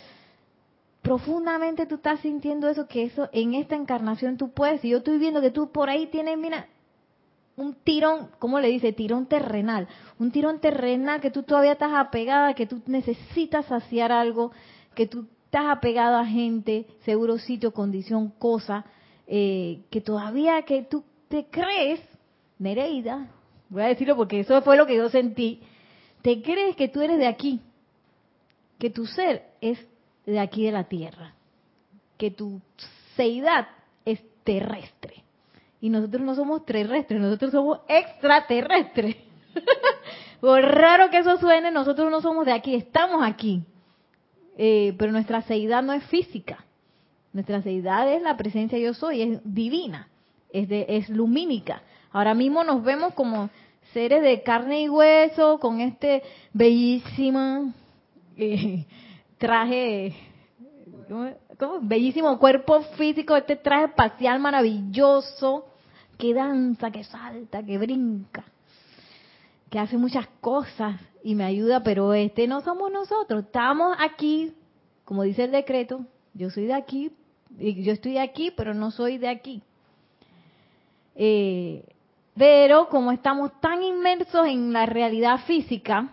profundamente tú estás sintiendo eso, que eso en esta encarnación tú puedes. Y yo estoy viendo que tú por ahí tienes, mira, un tirón, ¿cómo le dice? Tirón terrenal. Un tirón terrenal que tú todavía estás apegada, que tú necesitas saciar algo, que tú estás apegado a gente, seguro sitio, condición, cosa, eh, que todavía que tú te crees, Nereida, voy a decirlo porque eso fue lo que yo sentí, te crees que tú eres de aquí, que tu ser es de aquí de la tierra, que tu seidad es terrestre. Y nosotros no somos terrestres, nosotros somos extraterrestres. Por raro que eso suene, nosotros no somos de aquí, estamos aquí. Eh, pero nuestra seidad no es física. Nuestra seidad es la presencia yo soy, es divina, es, de, es lumínica. Ahora mismo nos vemos como seres de carne y hueso con este bellísimo eh, traje, bellísimo cuerpo físico, este traje espacial maravilloso que danza, que salta, que brinca, que hace muchas cosas y me ayuda, pero este no somos nosotros, estamos aquí, como dice el decreto, yo soy de aquí, yo estoy de aquí, pero no soy de aquí. Eh, pero como estamos tan inmersos en la realidad física,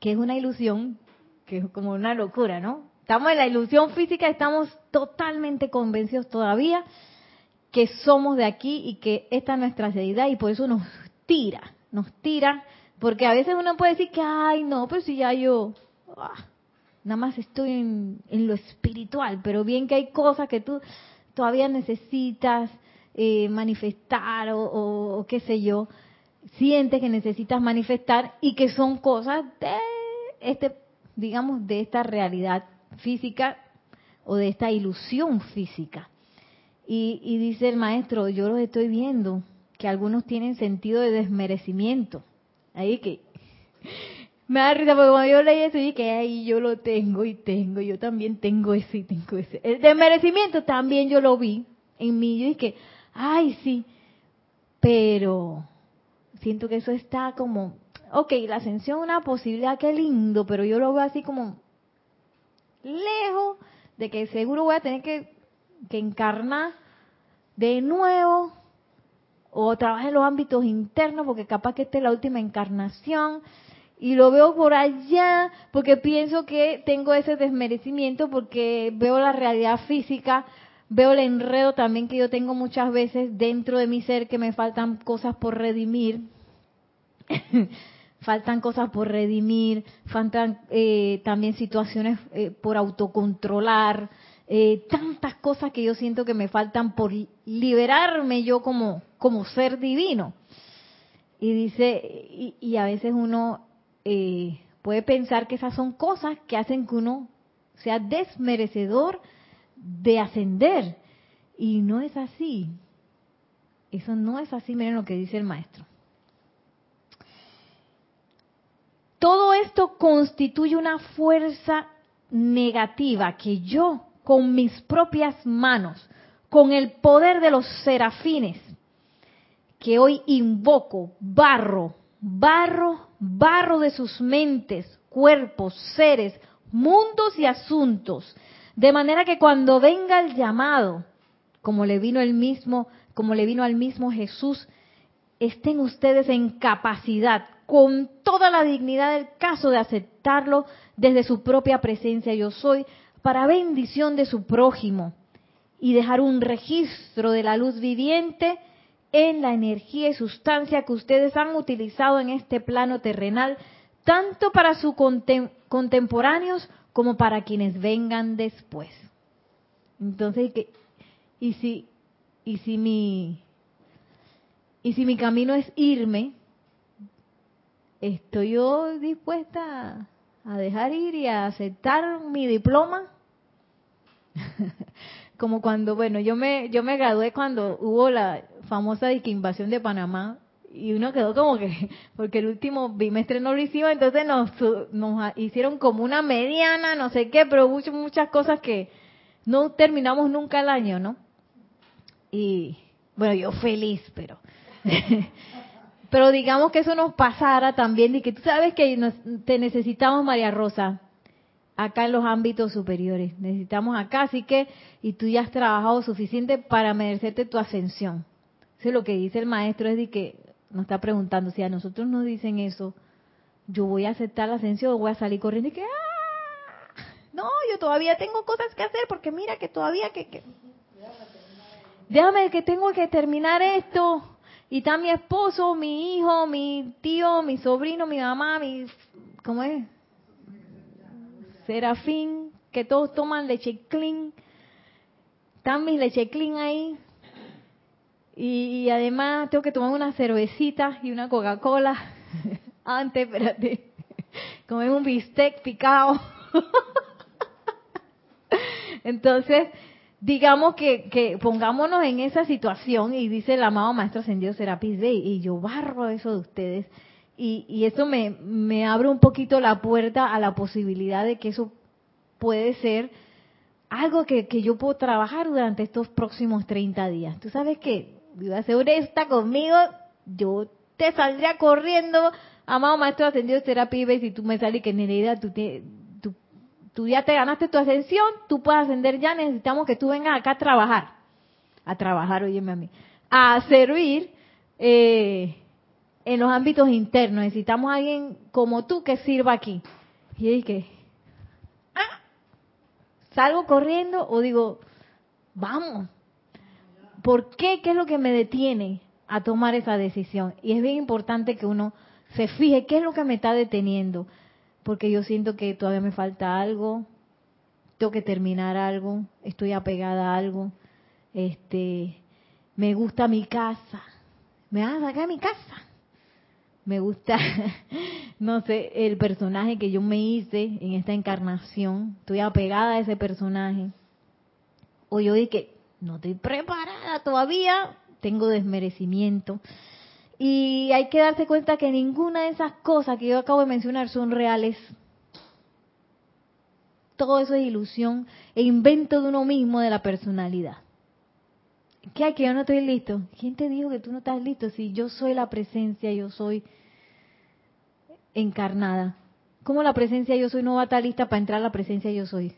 que es una ilusión, que es como una locura, ¿no? Estamos en la ilusión física, estamos totalmente convencidos todavía que somos de aquí y que esta es nuestra deidad y por eso nos tira, nos tira, porque a veces uno puede decir que, ay, no, pero si ya yo, ah, nada más estoy en, en lo espiritual, pero bien que hay cosas que tú todavía necesitas eh, manifestar o, qué sé yo, sientes que necesitas manifestar y que son cosas de este, digamos, de esta realidad física o de esta ilusión física. Y, y dice el maestro, yo los estoy viendo, que algunos tienen sentido de desmerecimiento. Ahí que me da risa porque cuando yo leí eso dije, ahí yo lo tengo y tengo, yo también tengo ese y tengo ese. El desmerecimiento también yo lo vi en mí, yo dije, ay, sí, pero siento que eso está como, ok, la ascensión es una posibilidad, qué lindo, pero yo lo veo así como lejos de que seguro voy a tener que, que encarnar de nuevo o trabajar en los ámbitos internos porque capaz que esta es la última encarnación y lo veo por allá porque pienso que tengo ese desmerecimiento porque veo la realidad física Veo el enredo también que yo tengo muchas veces dentro de mi ser que me faltan cosas por redimir. faltan cosas por redimir, faltan eh, también situaciones eh, por autocontrolar, eh, tantas cosas que yo siento que me faltan por liberarme yo como, como ser divino. Y dice, y, y a veces uno puede pensar que esas son cosas que hacen que uno sea desmerecedor de ascender. Y no es así. Eso no es así, miren lo que dice el maestro. Todo esto constituye una fuerza negativa que yo, con mis propias manos, con el poder de los serafines, que hoy invoco, barro, barro, barro de sus mentes, cuerpos, seres, mundos y asuntos, de manera que cuando venga el llamado, como le vino el mismo, como le vino al mismo Jesús, estén ustedes en capacidad, con toda la dignidad del caso, de aceptarlo desde su propia presencia yo soy, para bendición de su prójimo, y dejar un registro de la luz viviente en la energía y sustancia que ustedes han utilizado en este plano terrenal, tanto para sus contemporáneos como para quienes vengan después. Entonces, ¿y si, y si mi y si mi camino es irme, estoy yo dispuesta a dejar ir y a aceptar mi diploma. Como cuando, bueno, yo me yo me gradué cuando hubo la famosa invasión de Panamá y uno quedó como que, porque el último bimestre no lo hicimos, entonces nos, nos hicieron como una mediana, no sé qué, pero muchas, muchas cosas que no terminamos nunca el año, ¿no? Y bueno, yo feliz, pero Pero digamos que eso nos pasara también y que tú sabes que te necesitamos, María Rosa, acá en los ámbitos superiores. Necesitamos acá, así que, y tú ya has trabajado suficiente para merecerte tu ascensión. Eso lo que dice el maestro es de que nos está preguntando, si a nosotros nos dicen eso, yo voy a aceptar la ascensión o voy a salir corriendo y que, ¡ah! No, yo todavía tengo cosas que hacer porque mira que todavía que... Déjame que tengo que terminar esto y está mi esposo, mi hijo, mi tío, mi sobrino, mi mamá, mi... ¿Cómo es? Serafín, que todos toman leche clean. Están mis leche clean ahí. Y, además tengo que tomar una cervecita y una Coca-Cola. Antes, espérate. Comer un bistec picado. Entonces, digamos que, que, pongámonos en esa situación y dice el amado Maestro Ascendido Serapis Bey, y yo barro eso de ustedes, y, y eso me, me abre un poquito la puerta a la posibilidad de que eso puede ser algo que, que yo puedo trabajar durante estos próximos 30 días. Tú sabes que, a ser honesta conmigo, yo te saldría corriendo, amado Maestro Ascendido Serapis Bey, si tú me sales que en realidad tú te, tú ya te ganaste tu ascensión, tú puedes ascender ya, necesitamos que tú vengas acá a trabajar. A trabajar, óyeme a mí. A servir eh, en los ámbitos internos. Necesitamos a alguien como tú que sirva aquí. Y dije, ah, salgo corriendo o digo, vamos. ¿Por qué? ¿Qué es lo que me detiene a tomar esa decisión? Y es bien importante que uno se fije qué es lo que me está deteniendo porque yo siento que todavía me falta algo, tengo que terminar algo, estoy apegada a algo, este, me gusta mi casa, me van a sacar mi casa, me gusta, no sé, el personaje que yo me hice en esta encarnación, estoy apegada a ese personaje, o yo dije, no estoy preparada todavía, tengo desmerecimiento, y hay que darse cuenta que ninguna de esas cosas que yo acabo de mencionar son reales. Todo eso es ilusión e invento de uno mismo de la personalidad. ¿Qué hay que yo no estoy listo? ¿Quién te dijo que tú no estás listo? Si yo soy la presencia, yo soy encarnada. ¿Cómo la presencia yo soy no va a estar lista para entrar a la presencia yo soy?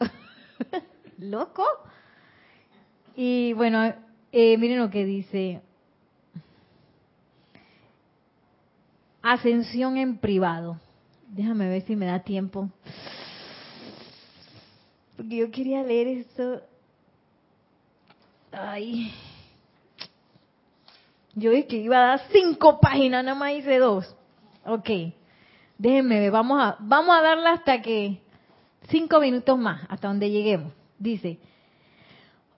¿Loco? Y bueno, eh, miren lo que dice Ascensión en privado. Déjame ver si me da tiempo. Porque yo quería leer esto. Ay. Yo dije que iba a dar cinco páginas, nada más hice dos. Ok. Déjenme ver, vamos a, vamos a darla hasta que cinco minutos más, hasta donde lleguemos. Dice,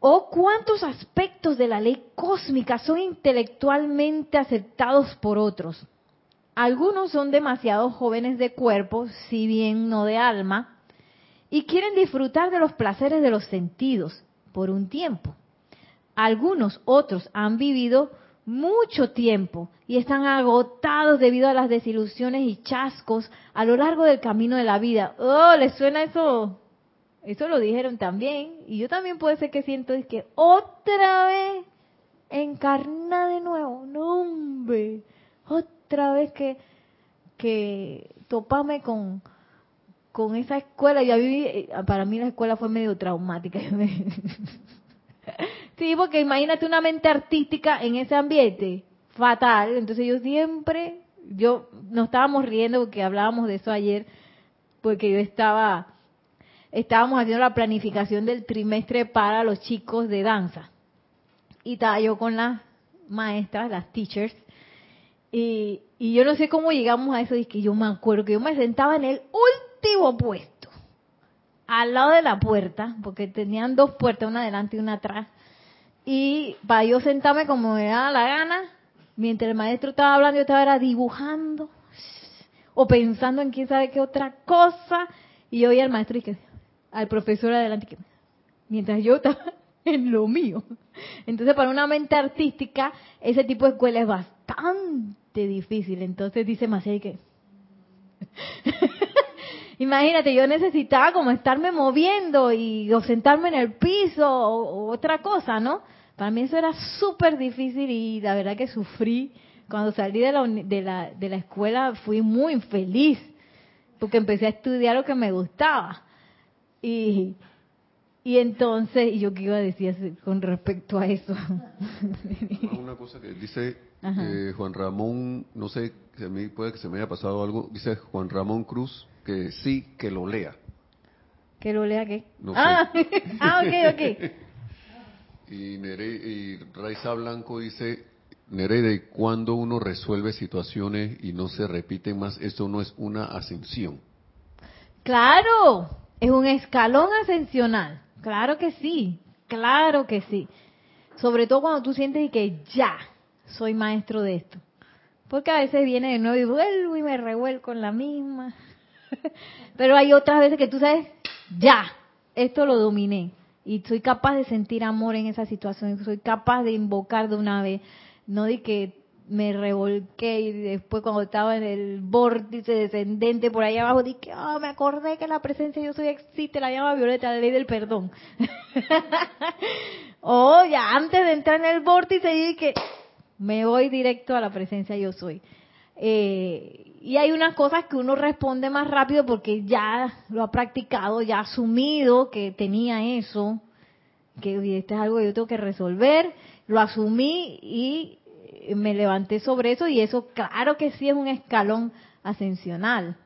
¿o cuántos aspectos de la ley cósmica son intelectualmente aceptados por otros? Algunos son demasiado jóvenes de cuerpo, si bien no de alma, y quieren disfrutar de los placeres de los sentidos por un tiempo. Algunos otros han vivido mucho tiempo y están agotados debido a las desilusiones y chascos a lo largo del camino de la vida. Oh, ¿les suena eso? Eso lo dijeron también. Y yo también puede ser que siento es que otra vez encarna de nuevo. No, hombre. Otra vez que, que topame con, con esa escuela. Viví, eh, para mí la escuela fue medio traumática. sí, porque imagínate una mente artística en ese ambiente. Fatal. Entonces yo siempre, yo, nos estábamos riendo porque hablábamos de eso ayer, porque yo estaba estábamos haciendo la planificación del trimestre para los chicos de danza. Y estaba yo con las maestras, las teachers, y, yo no sé cómo llegamos a eso, y que yo me acuerdo que yo me sentaba en el último puesto, al lado de la puerta, porque tenían dos puertas, una adelante y una atrás, y para yo sentarme como me daba la gana, mientras el maestro estaba hablando, yo estaba dibujando, o pensando en quién sabe qué otra cosa, y yo oía al maestro y que al profesor adelante, mientras yo estaba en lo mío. Entonces, para una mente artística, ese tipo de escuela es bastante difícil. Entonces, dice Maciel que... Imagínate, yo necesitaba como estarme moviendo y o sentarme en el piso o, otra cosa, ¿no? Para mí eso era súper difícil y la verdad que sufrí. Cuando salí de la, de, la, de la escuela fui muy infeliz porque empecé a estudiar lo que me gustaba. Y, y entonces, yo qué iba a decir con respecto a eso. Ah, una cosa que dice eh, Juan Ramón, no sé, a mí puede que se me haya pasado algo, dice Juan Ramón Cruz que sí, que lo lea. ¿Que lo lea qué? ah, ah, ok, ok. Y, Nere, y Raiza Blanco dice, Nereide, cuando uno resuelve situaciones y no se repiten más, eso no es una ascensión. Claro, es un escalón ascensional. Claro que sí, claro que sí. Sobre todo cuando tú sientes que ya soy maestro de esto. Porque a veces viene de nuevo y vuelvo y me revuelco en la misma. Pero hay otras veces que tú sabes, ya, esto lo dominé. Y soy capaz de sentir amor en esa situación. Soy capaz de invocar de una vez. No de que me revolqué y después cuando estaba en el vórtice descendente por ahí abajo dije, oh, me acordé que la presencia yo soy existe, la llama violeta, la ley del perdón. oh, ya antes de entrar en el vórtice dije, me voy directo a la presencia yo soy. Eh, y hay unas cosas que uno responde más rápido porque ya lo ha practicado, ya ha asumido que tenía eso, que esto es algo que yo tengo que resolver, lo asumí y me levanté sobre eso y eso claro que sí es un escalón ascensional.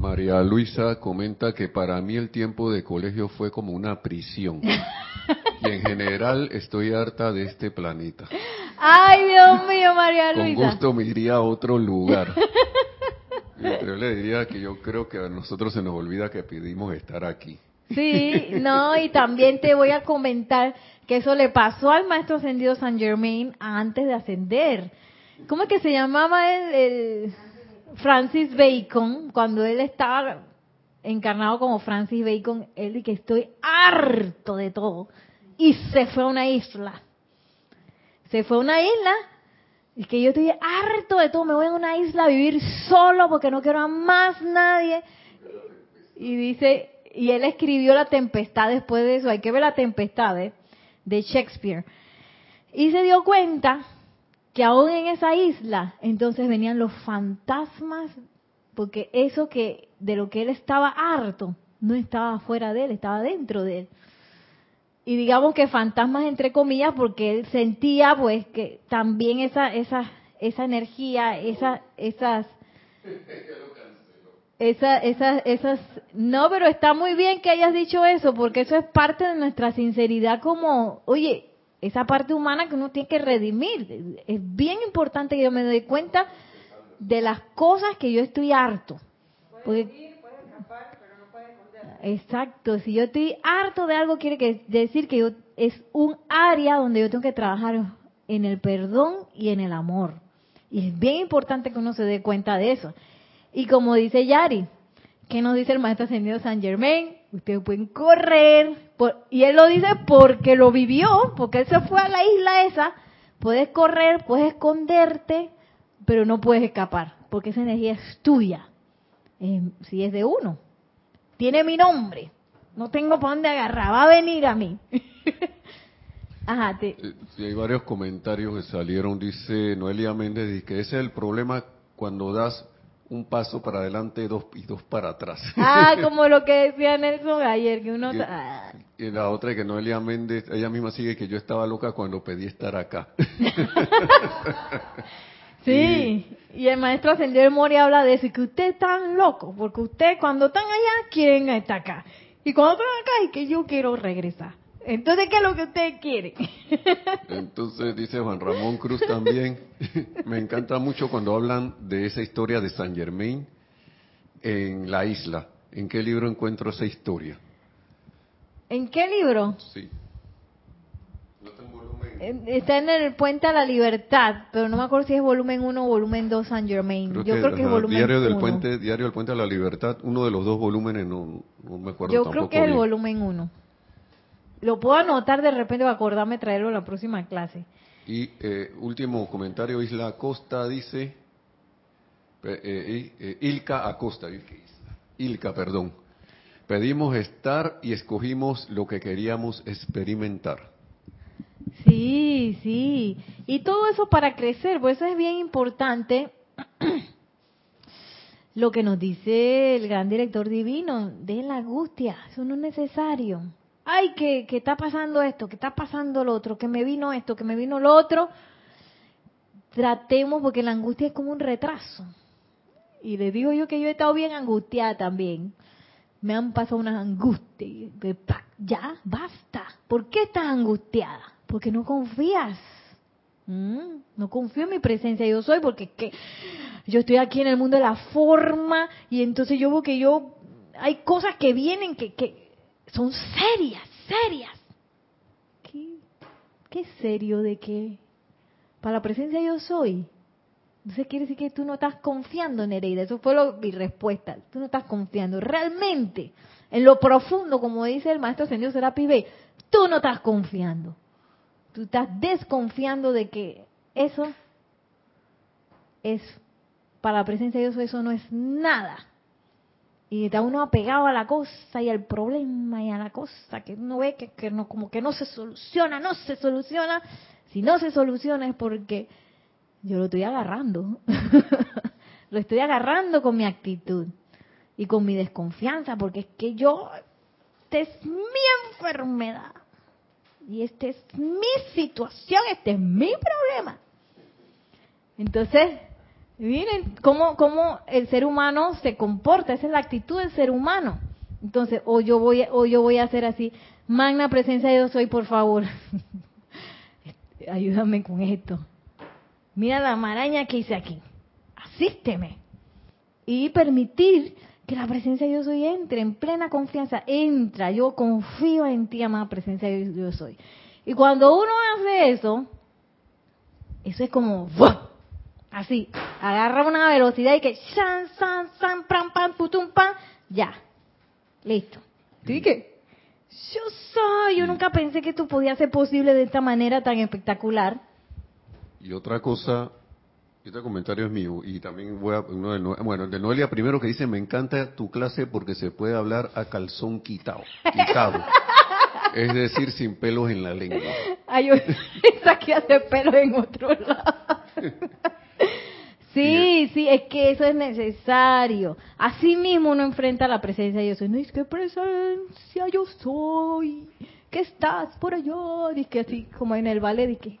María Luisa comenta que para mí el tiempo de colegio fue como una prisión. y en general estoy harta de este planeta. Ay, Dios mío, María Luisa. Con gusto me iría a otro lugar. Yo le diría que yo creo que a nosotros se nos olvida que pedimos estar aquí. Sí, no, y también te voy a comentar que eso le pasó al maestro ascendido San Germain antes de ascender. ¿Cómo es que se llamaba el, Francis Bacon? Cuando él estaba encarnado como Francis Bacon, él dice que estoy harto de todo. Y se fue a una isla. Se fue a una isla. Y que yo estoy harto de todo. Me voy a una isla a vivir solo porque no quiero a más nadie. Y dice, y él escribió La Tempestad después de eso, hay que ver La Tempestad ¿eh? de Shakespeare. Y se dio cuenta que aún en esa isla, entonces venían los fantasmas, porque eso que de lo que él estaba harto, no estaba fuera de él, estaba dentro de él. Y digamos que fantasmas entre comillas, porque él sentía pues que también esa, esa, esa energía, esa, esas esa, esa, esas, no, pero está muy bien que hayas dicho eso, porque eso es parte de nuestra sinceridad como, oye, esa parte humana que uno tiene que redimir. Es bien importante que yo me doy cuenta de las cosas que yo estoy harto. Exacto, si yo estoy harto de algo, quiere decir que yo, es un área donde yo tengo que trabajar en el perdón y en el amor. Y es bien importante que uno se dé cuenta de eso. Y como dice Yari, ¿qué nos dice el maestro ascendido San Germain? Ustedes pueden correr, y él lo dice porque lo vivió, porque él se fue a la isla esa. Puedes correr, puedes esconderte, pero no puedes escapar, porque esa energía es tuya. em, si es de uno. Tiene mi nombre. No tengo para dónde agarrar. Va a venir a mí. Ajá. Te... Sí, hay varios comentarios que salieron. Dice Noelia Méndez que ese es el problema cuando das un paso para adelante dos, y dos para atrás. Ah, como lo que decía Nelson ayer, que uno... Y, la otra que Noelia Méndez, ella misma sigue que yo estaba loca cuando pedí estar acá. sí, y, el maestro Ascendió de Mori habla de eso, y que usted está loco, porque usted cuando están allá quieren estar acá. Y cuando están acá es que yo quiero regresar. Entonces, ¿qué es lo que usted quiere? Entonces, dice Juan Ramón Cruz también, me encanta mucho cuando hablan de esa historia de San Germain en la isla. ¿En qué libro encuentro esa historia? ¿En qué libro? Sí. Está en el Puente a la Libertad, pero no me acuerdo si es volumen 1 o volumen 2 San Germain. Yo creo que es volumen Diario del Puente, Diario del Puente a la Libertad, uno de los dos volúmenes, no, me acuerdo Yo creo que es el volumen 1. Lo puedo anotar de repente para acordarme traerlo en la próxima clase. Y eh, último comentario, Isla Acosta dice, eh, eh, Ilka Acosta, Ilka, perdón. Pedimos estar y escogimos lo que queríamos experimentar. Sí, sí. Y todo eso para crecer, pues eso es bien importante. lo que nos dice el gran director divino de la angustia, eso no es necesario ay, que, está pasando esto, que está pasando lo otro, que me vino esto, que me vino lo otro, tratemos, porque la angustia es como un retraso. Y le digo yo que yo he estado bien angustiada también. Me han pasado unas angustias. Ya, basta. ¿Por qué estás angustiada? Porque no confías. ¿Mm? No confío en mi presencia. Yo soy porque que yo estoy aquí en el mundo de la forma y entonces yo veo que yo hay cosas que vienen que, que son serias, serias. ¿Qué, qué serio de qué? Para la presencia yo soy. Entonces quiere decir que tú no estás confiando, Nereida. Eso fue lo, mi respuesta. Tú no estás confiando. Realmente, en lo profundo, como dice el maestro Señor Serapi B, tú no estás confiando. Tú estás desconfiando de que eso es, para la presencia de Dios, eso no es nada y está uno apegado a la cosa y al problema y a la cosa que uno ve que, no, como que no se soluciona, no se soluciona. Si no se soluciona es porque yo lo estoy agarrando. lo estoy agarrando con mi actitud y con mi desconfianza, porque es que yo, esta es mi enfermedad. Y esta es mi situación, este es mi problema. Entonces, Miren cómo, cómo el ser humano se comporta, esa es la actitud del ser humano. Entonces, o yo voy, o yo voy a hacer así, magna presencia de Dios soy, por favor. Ayúdame con esto. Mira la maraña que hice aquí. Asísteme. Y permitir que la presencia de Dios soy entre en plena confianza. Entra, yo confío en ti, amada presencia de Dios soy. Y cuando uno hace eso, eso es como Así, agarra una velocidad y que san, san, san, pam, pam, putum, pam, ya. Listo. ¿Sí que? Yo soy, yo nunca pensé que esto podía ser posible de esta manera tan espectacular. Y otra cosa, este comentario es mío y también voy a uno de bueno, el de Noelia primero que dice, "Me encanta tu clase porque se puede hablar a calzón quitado." Quitado. es decir, sin pelos en la lengua. Ay, esa que hace pelos en otro lado. Sí, sí, es que eso es necesario. Así mismo uno enfrenta la presencia de Dios. No es que presencia yo soy, que estás por allá, dice que así como en el ballet, que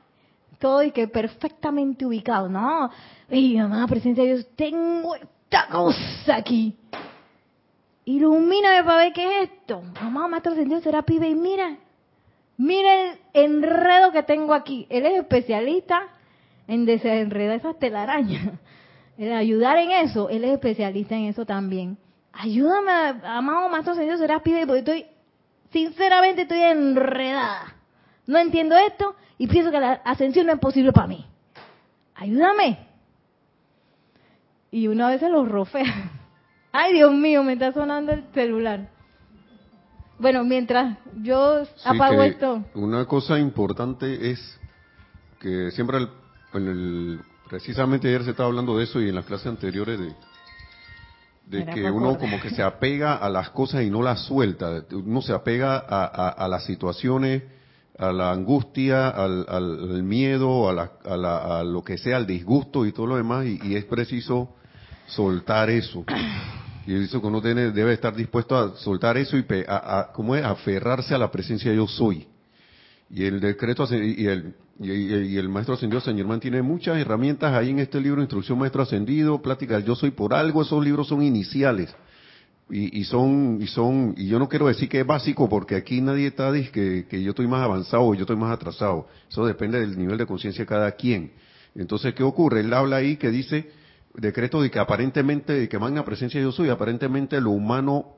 todo y que perfectamente ubicado. No, y mamá, presencia de Dios, tengo esta cosa aquí. Ilumíname para ver qué es esto. Mamá, maestro Dios será pibe y mira, mira el enredo que tengo aquí. Él es especialista en desenredar esas telarañas, en ayudar en eso, él es especialista en eso también. Ayúdame, amado Maestro Señor, serás pide, porque estoy, sinceramente estoy enredada. No entiendo esto y pienso que la ascensión no es posible para mí. Ayúdame. Y una vez se lo rofea. Ay, Dios mío, me está sonando el celular. Bueno, mientras yo apago esto. Una cosa importante es que siempre el el, precisamente ayer se estaba hablando de eso y en las clases anteriores de, de que uno como que se apega a las cosas y no las suelta, uno se apega a, las situaciones, a la angustia, al, miedo, a, lo que sea, al disgusto y todo lo demás, y, es preciso soltar eso. Y eso que uno tiene, debe estar dispuesto a soltar eso y a, ¿cómo es? aferrarse a la presencia yo soy. Y el decreto y el, y, el maestro ascendido Señor Germán tiene muchas herramientas ahí en este libro, Instrucción Maestro Ascendido, Plática Yo Soy por algo, esos libros son iniciales. Y, son, y son, y yo no quiero decir que es básico porque aquí nadie está que, que yo estoy más avanzado o yo estoy más atrasado. Eso depende del nivel de conciencia de cada quien. Entonces, ¿qué ocurre? Él habla ahí que dice, decreto de que aparentemente, de que magna presencia yo soy, aparentemente lo humano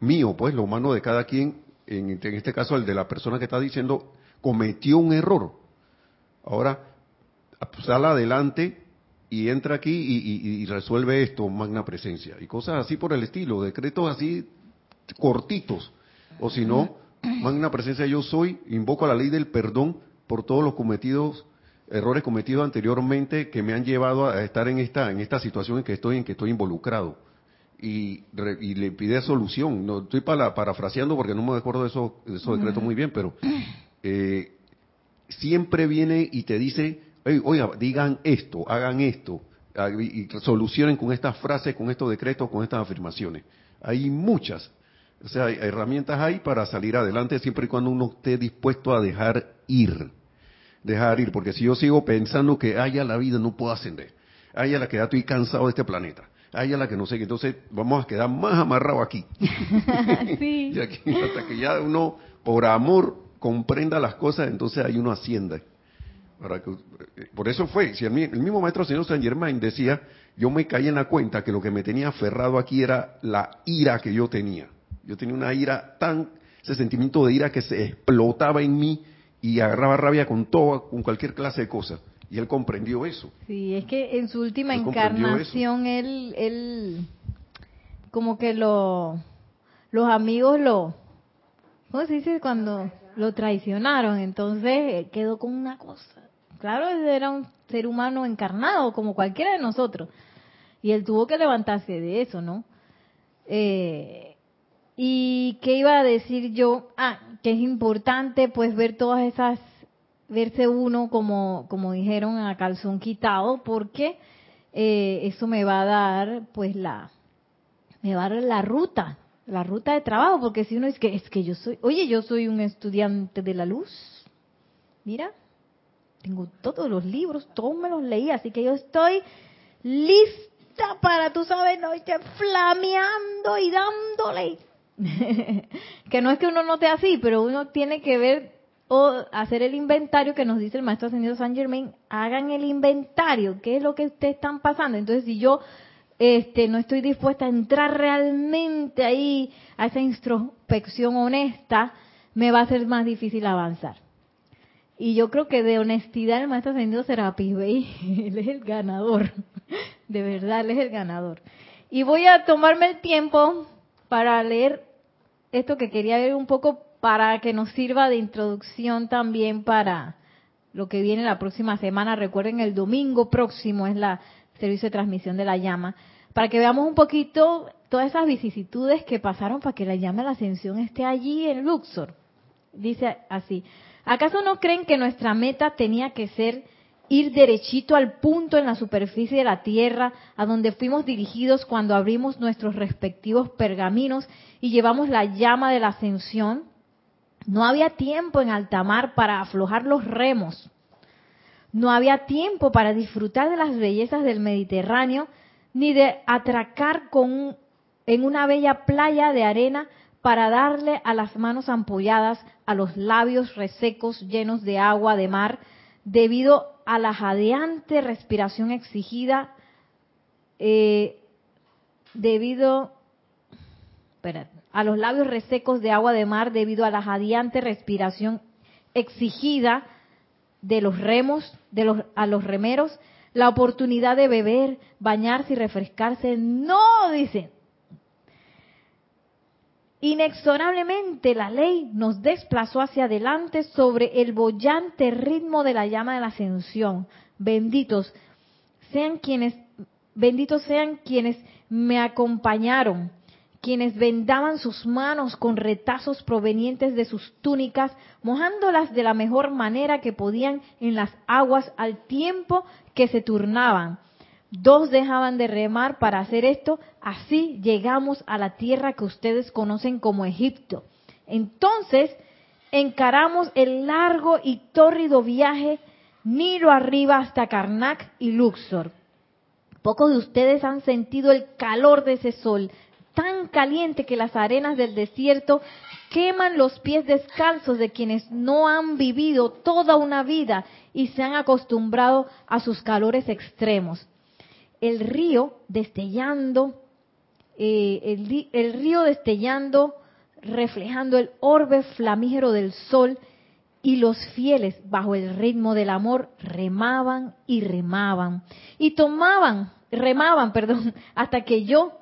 mío, pues lo humano de cada quien, en, en este caso el de la persona que está diciendo, cometió un error. Ahora, sale adelante y entra aquí y, resuelve esto, magna presencia. Y cosas así por el estilo, decretos así cortitos. O si no, magna presencia yo soy, invoco a la ley del perdón por todos los cometidos, errores cometidos anteriormente que me han llevado a estar en esta, en esta situación en que estoy, en que estoy involucrado. Y, le pide solución. No estoy para, parafraseando porque no me acuerdo de esos, de esos decretos muy bien, pero eh, siempre viene y te dice, oiga, digan esto, hagan esto, y solucionen con estas frases, con estos decretos, con estas afirmaciones. Hay muchas. O sea, herramientas hay para salir adelante siempre y cuando uno esté dispuesto a dejar ir. Dejar ir, porque si yo sigo pensando que haya la vida no puedo ascender, haya la que ya estoy cansado de este planeta, haya la que no sé, entonces vamos a quedar más amarrados aquí. sí. y aquí hasta que ya uno, por amor, comprenda las cosas, entonces ahí uno asciende. por eso fue, si el, mismo maestro señor Saint Germain decía, yo me caí en la cuenta que lo que me tenía aferrado aquí era la ira que yo tenía. Yo tenía una ira tan, ese sentimiento de ira que se explotaba en mí y agarraba rabia con todo, con cualquier clase de cosas. Y él comprendió eso. Sí, es que en su última encarnación él, él, como que lo, los amigos lo, ¿cómo se dice cuando? Lo traicionaron, entonces eh, quedó con una cosa. Claro, era un ser humano encarnado como cualquiera de nosotros. Y él tuvo que levantarse de eso, ¿no? Eh, y qué iba a decir yo, ah, que es importante pues ver todas esas, verse uno como, como dijeron a calzón quitado, porque eh, eso me va a dar pues la, me va a dar la ruta la ruta de trabajo, porque si uno es que es que yo soy, oye, yo soy un estudiante de la luz. Mira, tengo todos los libros, todos me los leí, así que yo estoy lista para, tú sabes, no esté flameando y dándole. que no es que uno no así, pero uno tiene que ver o hacer el inventario que nos dice el maestro ascendido San Germain, hagan el inventario, qué es lo que ustedes están pasando. Entonces, si yo este, no estoy dispuesta a entrar realmente ahí a esa introspección honesta, me va a ser más difícil avanzar. Y yo creo que de honestidad el maestro ascendido Serapis Bey, él es el ganador. De verdad, él es el ganador. Y voy a tomarme el tiempo para leer esto que quería ver un poco para que nos sirva de introducción también para lo que viene la próxima semana. Recuerden, el domingo próximo es la servicio de transmisión de la llama, para que veamos un poquito todas esas vicisitudes que pasaron para que la llama de la ascensión esté allí en Luxor. Dice así, ¿acaso no creen que nuestra meta tenía que ser ir derechito al punto en la superficie de la Tierra a donde fuimos dirigidos cuando abrimos nuestros respectivos pergaminos y llevamos la llama de la ascensión? No había tiempo en alta mar para aflojar los remos no había tiempo para disfrutar de las bellezas del Mediterráneo ni de atracar con en una bella playa de arena para darle a las manos ampolladas, a los labios resecos llenos de agua de mar, debido a la jadeante respiración exigida, eh, debido a los labios resecos de agua de mar, debido a la jadeante respiración exigida de los remos, de los, a los remeros, la oportunidad de beber, bañarse y refrescarse. No, dice. Inexorablemente la ley nos desplazó hacia adelante sobre el bollante ritmo de la llama de la ascensión. Benditos sean quienes benditos sean quienes me acompañaron, quienes vendaban sus manos con retazos provenientes de sus túnicas, mojándolas de la mejor manera que podían en las aguas al tiempo que se turnaban. Dos dejaban de remar para hacer esto, así llegamos a la tierra que ustedes conocen como Egipto. Entonces encaramos el largo y tórrido viaje Nilo arriba hasta Karnak y Luxor. Pocos de ustedes han sentido el calor de ese sol tan caliente que las arenas del desierto queman los pies descalzos de quienes no han vivido toda una vida y se han acostumbrado a sus calores extremos. El río destellando, eh, el, el río destellando, reflejando el orbe flamígero del sol, y los fieles, bajo el ritmo del amor, remaban y remaban. Y tomaban, remaban, perdón, hasta que yo,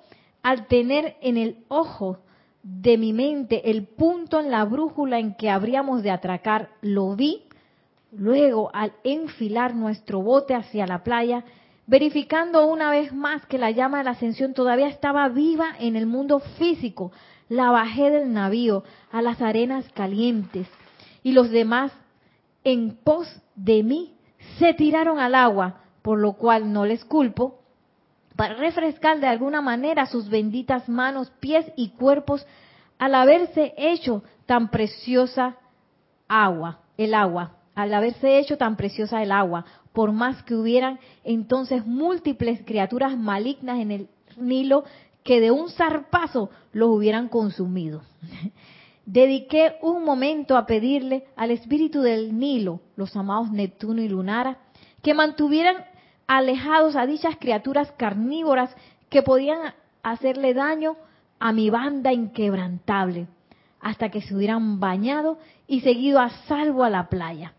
al tener en el ojo de mi mente el punto en la brújula en que habríamos de atracar, lo vi. Luego, al enfilar nuestro bote hacia la playa, verificando una vez más que la llama de la ascensión todavía estaba viva en el mundo físico, la bajé del navío a las arenas calientes y los demás en pos de mí se tiraron al agua, por lo cual no les culpo, para refrescar de alguna manera sus benditas manos, pies y cuerpos al haberse hecho tan preciosa agua, el agua, al haberse hecho tan preciosa el agua, por más que hubieran entonces múltiples criaturas malignas en el Nilo que de un zarpazo los hubieran consumido. dediqué un momento a pedirle al espíritu del Nilo, los amados Neptuno y Lunara, que mantuvieran alejados a dichas criaturas carnívoras que podían hacerle daño a mi banda inquebrantable, hasta que se hubieran bañado y seguido a salvo a la playa.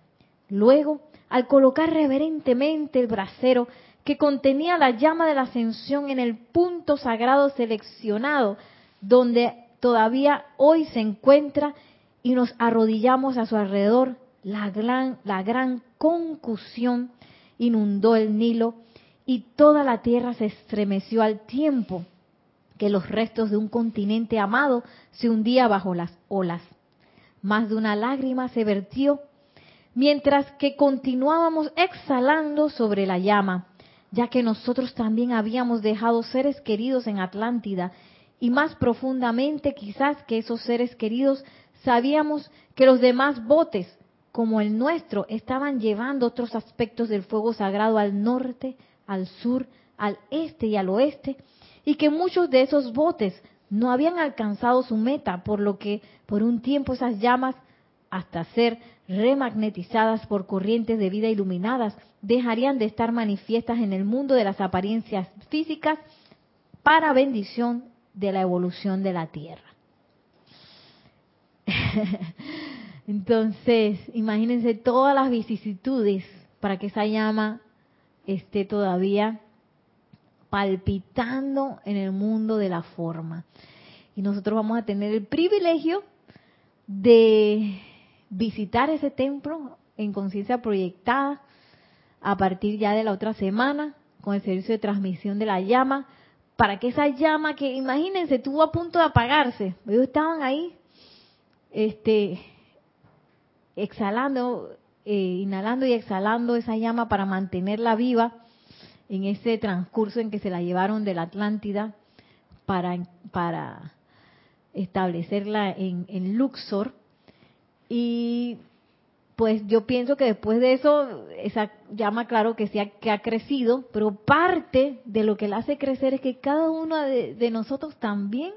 Luego, al colocar reverentemente el brasero que contenía la llama de la ascensión en el punto sagrado seleccionado, donde todavía hoy se encuentra y nos arrodillamos a su alrededor, la gran, la gran concusión inundó el Nilo y toda la tierra se estremeció al tiempo que los restos de un continente amado se hundía bajo las olas. Más de una lágrima se vertió mientras que continuábamos exhalando sobre la llama, ya que nosotros también habíamos dejado seres queridos en Atlántida y más profundamente quizás que esos seres queridos sabíamos que los demás botes como el nuestro estaban llevando otros aspectos del fuego sagrado al norte, al sur, al este y al oeste, y que muchos de esos botes no habían alcanzado su meta, por lo que por un tiempo esas llamas, hasta ser remagnetizadas por corrientes de vida iluminadas, dejarían de estar manifiestas en el mundo de las apariencias físicas para bendición de la evolución de la Tierra. Entonces, imagínense todas las vicisitudes para que esa llama esté todavía palpitando en el mundo de la forma. Y nosotros vamos a tener el privilegio de visitar ese templo en conciencia proyectada a partir ya de la otra semana con el servicio de transmisión de la llama para que esa llama que, imagínense, estuvo a punto de apagarse, ellos estaban ahí, este, exhalando, eh, inhalando y exhalando esa llama para mantenerla viva en ese transcurso en que se la llevaron de la Atlántida para, para establecerla en, en Luxor. Y pues yo pienso que después de eso, esa llama, claro que sí que ha crecido, pero parte de lo que la hace crecer es que cada uno de, nosotros también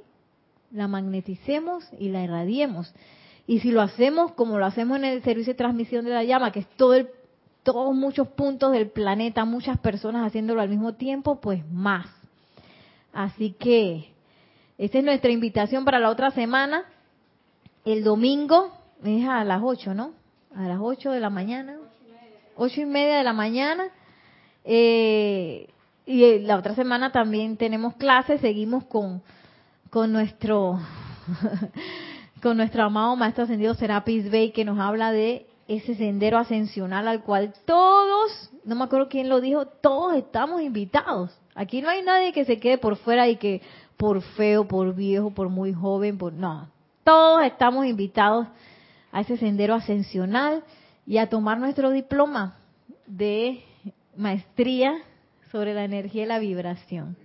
la magneticemos y la irradiemos. Y si lo hacemos como lo hacemos en el servicio de transmisión de la llama, que es todo el, todos muchos puntos del planeta, muchas personas haciéndolo al mismo tiempo, pues más. Así que esa es nuestra invitación para la otra semana. El domingo es a las 8, ¿no? a las 8 de la mañana, ocho y media de la mañana. Eh, y eh, la otra semana también tenemos clases, seguimos con, con nuestro con nuestro amado Maestro Ascendido Serapis Bey que nos habla de ese sendero ascensional al cual todos, no me acuerdo quién lo dijo, todos estamos invitados. Aquí no hay nadie que se quede por fuera y que por feo, por viejo, por muy joven, por no. Todos estamos invitados a ese sendero ascensional y a tomar nuestro diploma de maestría sobre la energía y la vibración.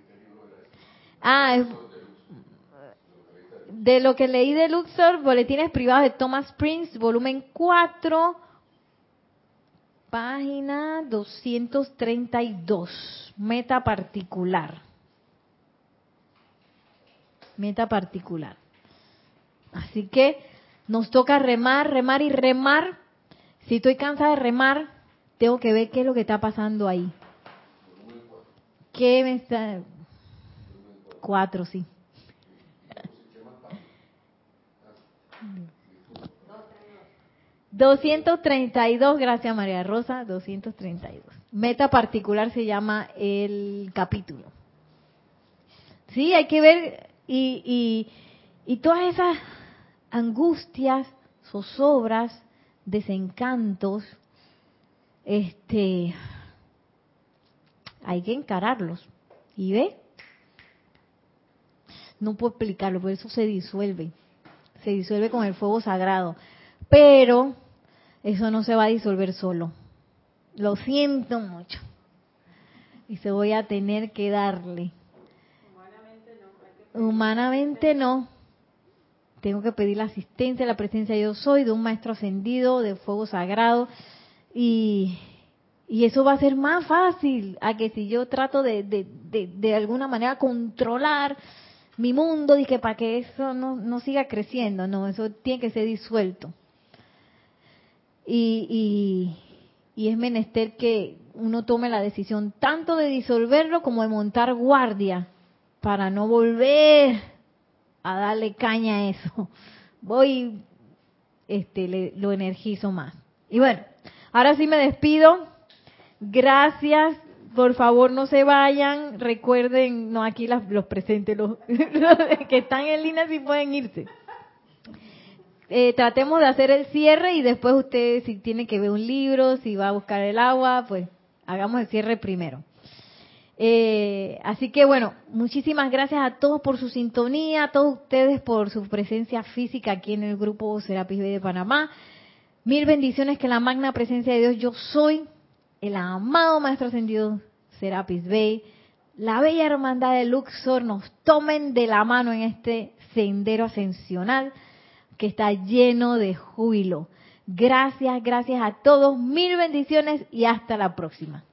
Ah, de lo que leí de Luxor, Boletines Privados de Thomas Prince, volumen 4, página 232, meta particular. Meta particular. Así que nos toca remar, remar y remar. Si estoy cansada de remar, tengo que ver qué es lo que está pasando ahí. ¿Qué me está? Cuatro, sí. 232, gracias María Rosa, 232. Meta particular se llama el capítulo. Sí, hay que ver y, y, y todas esas angustias, zozobras, desencantos, este, hay que encararlos. ¿Y ve? No puedo explicarlo, por eso se disuelve. Se disuelve con el fuego sagrado. Pero eso no se va a disolver solo. Lo siento mucho. Y se voy a tener que darle. Humanamente no. Tengo que pedir la asistencia, la presencia yo soy de un maestro ascendido, de fuego sagrado. Y, y eso va a ser más fácil a que si yo trato de, de, de, de alguna manera controlar mi mundo y que para que eso no, no siga creciendo, no, eso tiene que ser disuelto y, y, es menester que uno tome la decisión tanto de disolverlo como de montar guardia para no volver a darle caña a eso. Voy, este, lo energizo más. Y bueno, ahora sí me despido. Gracias. Por favor, no se vayan. Recuerden, no aquí los presentes, los, los que están en línea sí pueden irse eh, tratemos de hacer el cierre y después usted si tiene que ver un libro, si va a buscar el agua, pues hagamos el cierre primero. Eh, así que bueno, muchísimas gracias a todos por su sintonía, a todos ustedes por su presencia física aquí en el grupo Serapis Bay de Panamá. Mil bendiciones que la magna presencia de Dios yo soy, el amado Maestro Ascendido Serapis Bay, la bella hermandad de Luxor nos tomen de la mano en este sendero ascensional que está lleno de júbilo. Gracias, gracias a todos, mil bendiciones y hasta la próxima.